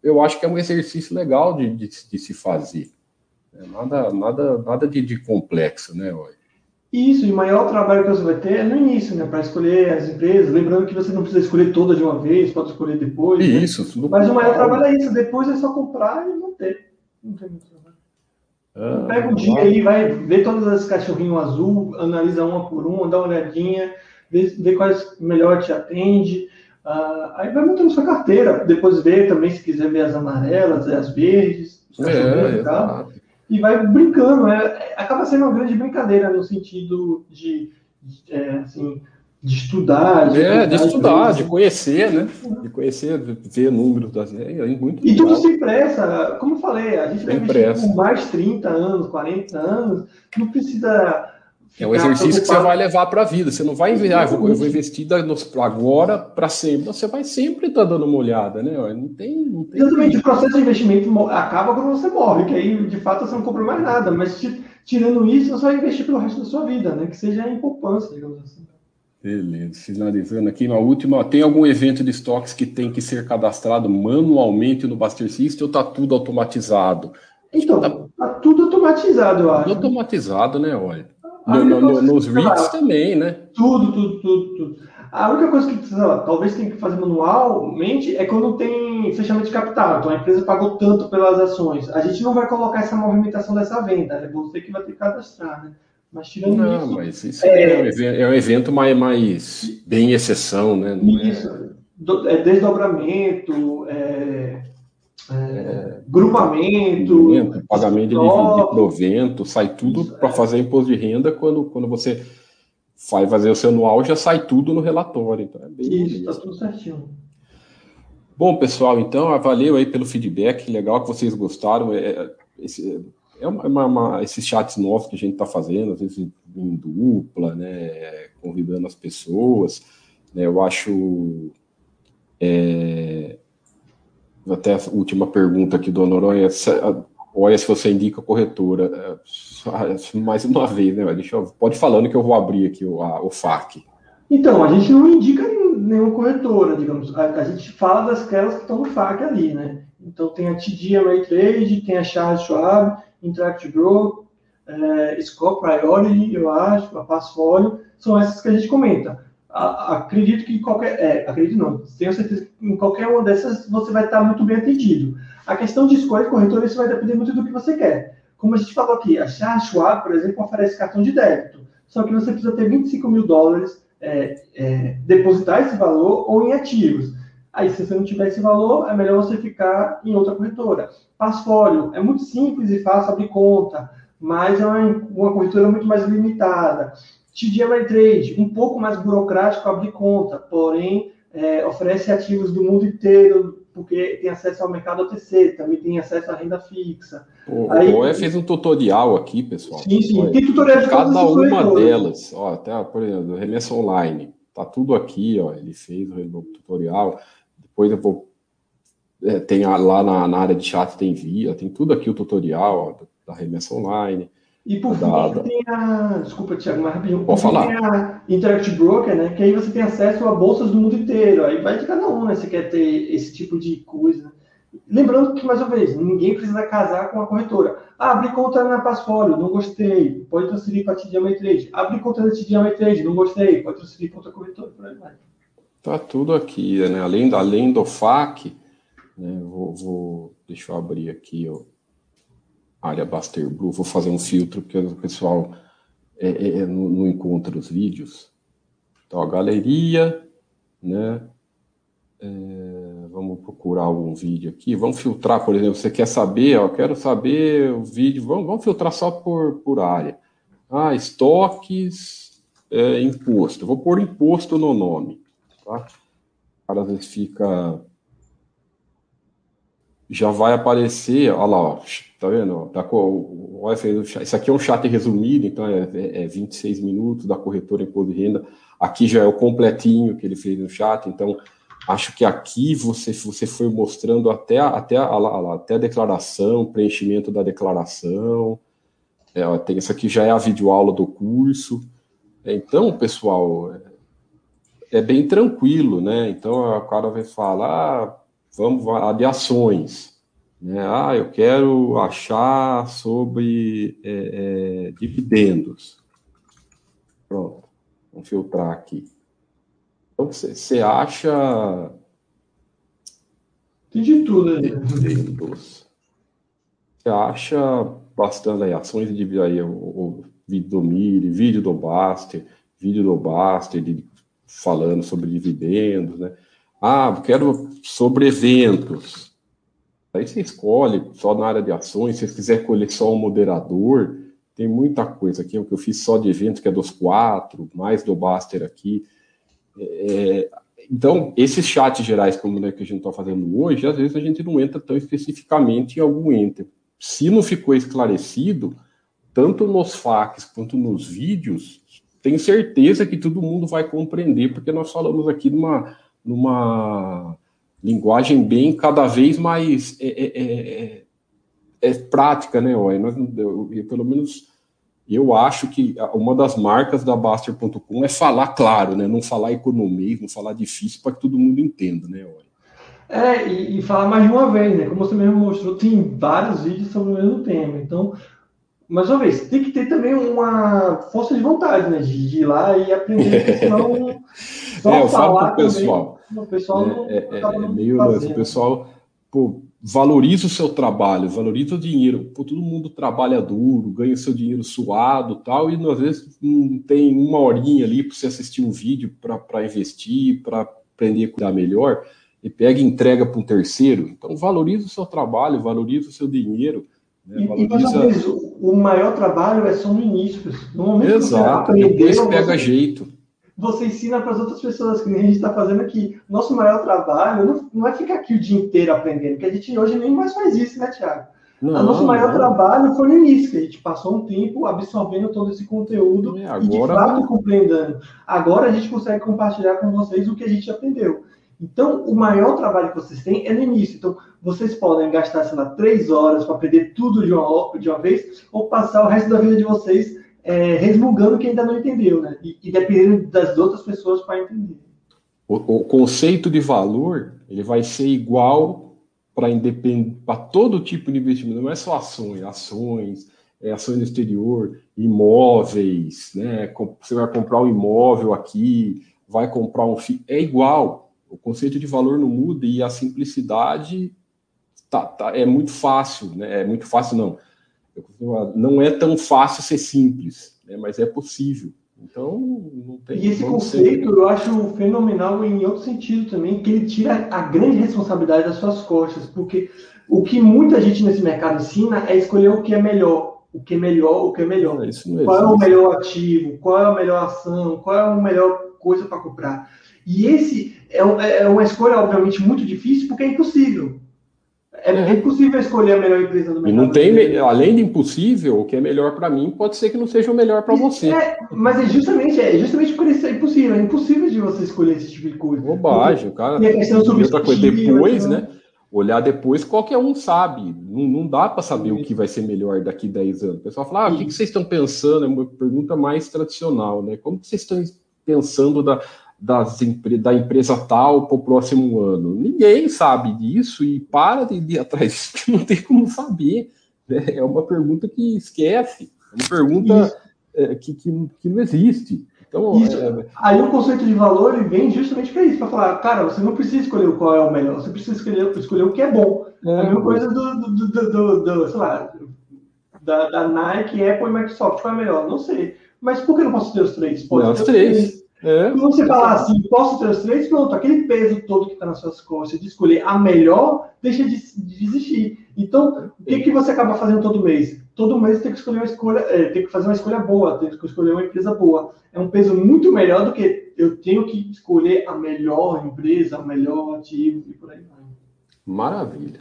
eu acho que é um exercício legal de, de, de se fazer. É nada, nada, nada de, de complexo, né, Oi? Isso, e o maior trabalho que você vai ter é no início, né? Para escolher as empresas. Lembrando que você não precisa escolher toda de uma vez, pode escolher depois. Né? Isso, né? Mas o maior trabalho é isso. Depois é só comprar e não ter. Não tem muito ah, Pega um dia aí, vai ver todas as cachorrinhos azul, analisa uma por uma, dá uma olhadinha, vê, vê quais melhor te atende. Uh, aí vai montando sua carteira. Depois vê também, se quiser ver as amarelas, as verdes, os é, e e vai brincando. É, acaba sendo uma grande brincadeira no sentido de, de é, assim, de estudar. De é, de estudar, de conhecer, né? De conhecer, ver números das. É, é muito e tudo sem pressa. Como eu falei, a gente vai investir por mais 30 anos, 40 anos, não precisa. É um exercício que você vai levar para a vida. Você não vai investir, ah, eu vou, eu vou investir agora para sempre. Você vai sempre estar tá dando uma olhada, né? Não tem, não tem. Exatamente, o processo de investimento acaba quando você morre, que aí de fato você não compra mais nada. Mas tirando isso, você vai investir pelo resto da sua vida, né? Que seja em poupança, digamos assim. Beleza, finalizando aqui, uma última. Tem algum evento de estoques que tem que ser cadastrado manualmente no Buster System ou está tudo automatizado? Então, tá, tá tudo automatizado, eu acho. Tudo automatizado, né? Olha. No, no, no, nos REITs também, né? Tudo, tudo, tudo, tudo. A única coisa que precisa, talvez tem que fazer manualmente é quando tem fechamento de capital. Então a empresa pagou tanto pelas ações. A gente não vai colocar essa movimentação dessa venda, é você que vai ter que cadastrar, né? Mas tirando não, isso. mas isso é, é, um evento, mais, mais bem exceção, né? Não é isso. É... é desdobramento, é, é, grupamento, pagamento de, de provento, sai tudo para é. fazer imposto de renda quando, quando você vai fazer o seu anual, já sai tudo no relatório. Então é Isso, está tudo certinho. Bom, pessoal, então valeu aí pelo feedback, legal que vocês gostaram. É, esse, é uma, uma, uma, esses chats novos que a gente está fazendo, às vezes em dupla, né, convidando as pessoas, né, eu acho é, até a última pergunta aqui do Noronha, olha se você indica corretora, é, mais uma vez, né, deixa eu, pode falando que eu vou abrir aqui o, a, o FAQ. Então, a gente não indica nenhuma corretora, digamos, a, a gente fala das que estão no FAQ ali, né, então tem a TD Trade, tem a Charles Schwab, Interact Grow, é, Score Priority, eu acho, a Passfolio, são essas que a gente comenta. A, acredito que qualquer. É, acredito não, tenho certeza que em qualquer uma dessas você vai estar muito bem atendido. A questão de escolha de corretora, isso vai depender muito do que você quer. Como a gente falou aqui, a Charles por exemplo, oferece cartão de débito. Só que você precisa ter 25 mil dólares, é, é, depositar esse valor ou em ativos. Aí, se você não tiver esse valor, é melhor você ficar em outra corretora. Passfolio, é muito simples e fácil abrir conta, mas é uma, uma corretora muito mais limitada. TD Ameritrade, um pouco mais burocrático abrir conta, porém é, oferece ativos do mundo inteiro, porque tem acesso ao mercado OTC, também tem acesso à renda fixa. O, Aí, o fez um tutorial aqui, pessoal. Sim, sim, tem tutorial de cada uma delas. Ó, até, por exemplo, remessa online. Tá tudo aqui, ó. Ele fez o tutorial. Depois eu vou. É, tem a, lá na, na, área de chat tem via, tem tudo aqui o tutorial ó, da remessa online. E por da, fim, tem a. Desculpa, Tiago, mais rapidinho. Pode falar. Tem a Interact Broker, né? Que aí você tem acesso a bolsas do mundo inteiro. Aí vai de cada um, né? Você quer ter esse tipo de coisa. Lembrando que, mais uma vez, ninguém precisa casar com a corretora. Ah, abri conta na Passfolio, não gostei. Pode transferir para a TD Trade. Abri conta na TD Trade, não gostei. Pode transferir para outra corretora, por aí vai. Tá tudo aqui, né? Além, além do FAQ, né? Vou, vou, deixa eu abrir aqui, ó, área Baster Blue, vou fazer um filtro, porque o pessoal é, é, é não, não, encontra os vídeos. Então, a galeria, né? É, vamos procurar algum vídeo aqui. Vamos filtrar, por exemplo, você quer saber, ó, quero saber o vídeo, vamos, vamos filtrar só por, por área. Ah, estoques, é, imposto. Vou pôr imposto no nome. Tá? O cara às vezes fica. Já vai aparecer, olha lá, ó, tá vendo? Tá isso aqui é um chat resumido, então é, é, é 26 minutos da corretora imposto de renda. Aqui já é o completinho que ele fez no chat, então acho que aqui você, você foi mostrando até, até, a, até a declaração, preenchimento da declaração. É, tem, isso aqui já é a videoaula do curso. Então, pessoal, é bem tranquilo, né? Então o cara vai falar, ah, vamos falar de ações, né? Ah, eu quero achar sobre é, é, dividendos. Pronto, vamos filtrar aqui. Então você acha tem de tudo, né? Dividendos. Você acha bastante aí, ações de aí, o, o vídeo do Miri, vídeo do Baster, vídeo do Baster, de falando sobre dividendos, né? Ah, quero sobre eventos. Aí você escolhe só na área de ações, se você quiser escolher só um moderador, tem muita coisa aqui, o que eu fiz só de evento, que é dos quatro, mais do Baster aqui. É, então, esses chats gerais, como é que a gente está fazendo hoje, às vezes a gente não entra tão especificamente em algum enter. Se não ficou esclarecido, tanto nos facs quanto nos vídeos, tenho certeza que todo mundo vai compreender, porque nós falamos aqui numa, numa linguagem bem cada vez mais é, é, é, é, é prática, né? Nós, eu, eu, pelo menos eu acho que uma das marcas da Baster.com é falar claro, né? Não falar economia, não falar difícil para que todo mundo entenda, né? Ó. É, e, e, falar mais de uma vez, né? Como você mesmo mostrou, tem vários vídeos sobre o mesmo tema. Então, mais uma vez, tem que ter também uma força de vontade, né? De, de ir lá e aprender, senão só é, eu falar falo pro pessoal. Também, o pessoal é, não, é, é, é meio o pessoal, pô, valoriza o seu trabalho, valoriza o dinheiro. Pô, todo mundo trabalha duro, ganha seu dinheiro suado tal, e às vezes não tem uma horinha ali para você assistir um vídeo para investir, para aprender a cuidar melhor, e pega e entrega para um terceiro. Então valoriza o seu trabalho, valoriza o seu dinheiro. Né? E, valoriza... e o maior trabalho é só no início. No momento Exato, que você depois pega você... jeito você ensina para as outras pessoas, que a gente está fazendo aqui. Nosso maior trabalho não, não, é ficar aqui o dia inteiro aprendendo, porque a gente hoje nem mais faz isso, né, Tiago? o nosso maior não. trabalho foi no início, que a gente passou um tempo absorvendo todo esse conteúdo é, agora... e de fato compreendendo. Agora a gente consegue compartilhar com vocês o que a gente aprendeu. Então, o maior trabalho que vocês têm é no início. Então, vocês podem gastar, sei lá, três horas para aprender tudo de uma, de uma vez, ou passar o resto da vida de vocês é, resmungando que ainda não entendeu, né? E, e dependendo das outras pessoas para entender. O, o, conceito de valor ele vai ser igual para independ... todo tipo de investimento, não é só ações, ações, é, ações no exterior, imóveis, né? Você vai comprar um imóvel aqui, vai comprar um é igual. O conceito de valor não muda e a simplicidade tá, tá, é muito fácil, né? É muito fácil não não é tão fácil ser simples, né, mas é possível. Então, não tem. E esse conceito ser... eu acho fenomenal em outro sentido também, que ele tira a grande responsabilidade das suas costas, porque o que muita gente nesse mercado ensina é escolher o que é melhor, o que é melhor, o que é melhor. Não qual é o melhor ativo, qual é a melhor ação, qual é a melhor coisa para comprar. E esse é, é uma escolha, obviamente, muito difícil, porque é impossível. É, é impossível escolher a melhor empresa do mercado. E não tem, além de impossível, o que é melhor para mim pode ser que não seja o melhor para você. É, mas é justamente, é justamente por isso é impossível. É impossível de você escolher esse tipo de coisa. Bobagem, cara. E a questão outra coisa, depois, né? Olhar depois, qualquer um sabe. Não, não dá para saber Sim. o que vai ser melhor daqui 10 anos. O pessoal fala, ah, o que, que vocês estão pensando? É uma pergunta mais tradicional, né? Como que vocês estão pensando da, das, da empresa tal para o próximo ano. Ninguém sabe disso e para de ir atrás disso, não tem como saber. Né? É uma pergunta que esquece, é uma pergunta é, que, que, que, não existe. Então, isso, é... Aí o conceito de valor vem justamente para isso, para falar, cara, você não precisa escolher qual é o melhor, você precisa escolher, escolher o que é bom. É, a mesma coisa do, do, do, do, do sei lá, da, da Nike, Apple e Microsoft, qual é melhor? Não sei. Mas por que não posso ter os três? Pode não, os três. três. É, Quando você falar assim, posso ter os três, pronto, aquele peso todo que está nas suas costas de escolher a melhor, deixa de, de existir. Então, o que, que você acaba fazendo todo mês? Todo mês tem que escolher uma escolha, é, tem que fazer uma escolha boa, tem que escolher uma empresa boa. É um peso muito melhor do que eu tenho que escolher a melhor empresa, o melhor ativo e por aí vai. Maravilha.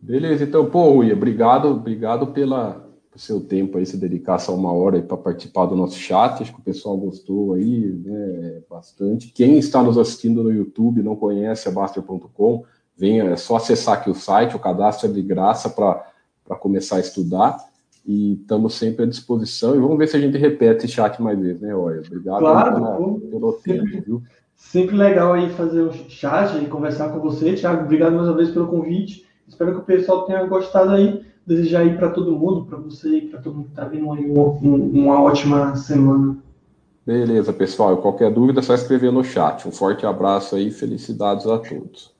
Beleza, então, pô, Rui, obrigado, obrigado pela, o seu tempo aí, se dedicar só uma hora para participar do nosso chat. Acho que o pessoal gostou aí, né, bastante. Quem está nos assistindo no YouTube não conhece a Baster.com, venha, é só acessar aqui o site, o cadastro é de graça para começar a estudar. E estamos sempre à disposição. E vamos ver se a gente repete esse chat mais vezes, né, Olha? Obrigado claro, pela, pelo sempre, tempo, viu? Sempre legal aí fazer um chat e conversar com você, Thiago. Obrigado mais uma vez pelo convite. Espero que o pessoal tenha gostado aí desejar aí para todo mundo, para você e para todo mundo que está vindo aí uma, ótima semana. Beleza, pessoal. Qualquer dúvida é só escrever no chat. Um forte abraço aí, felicidades a todos.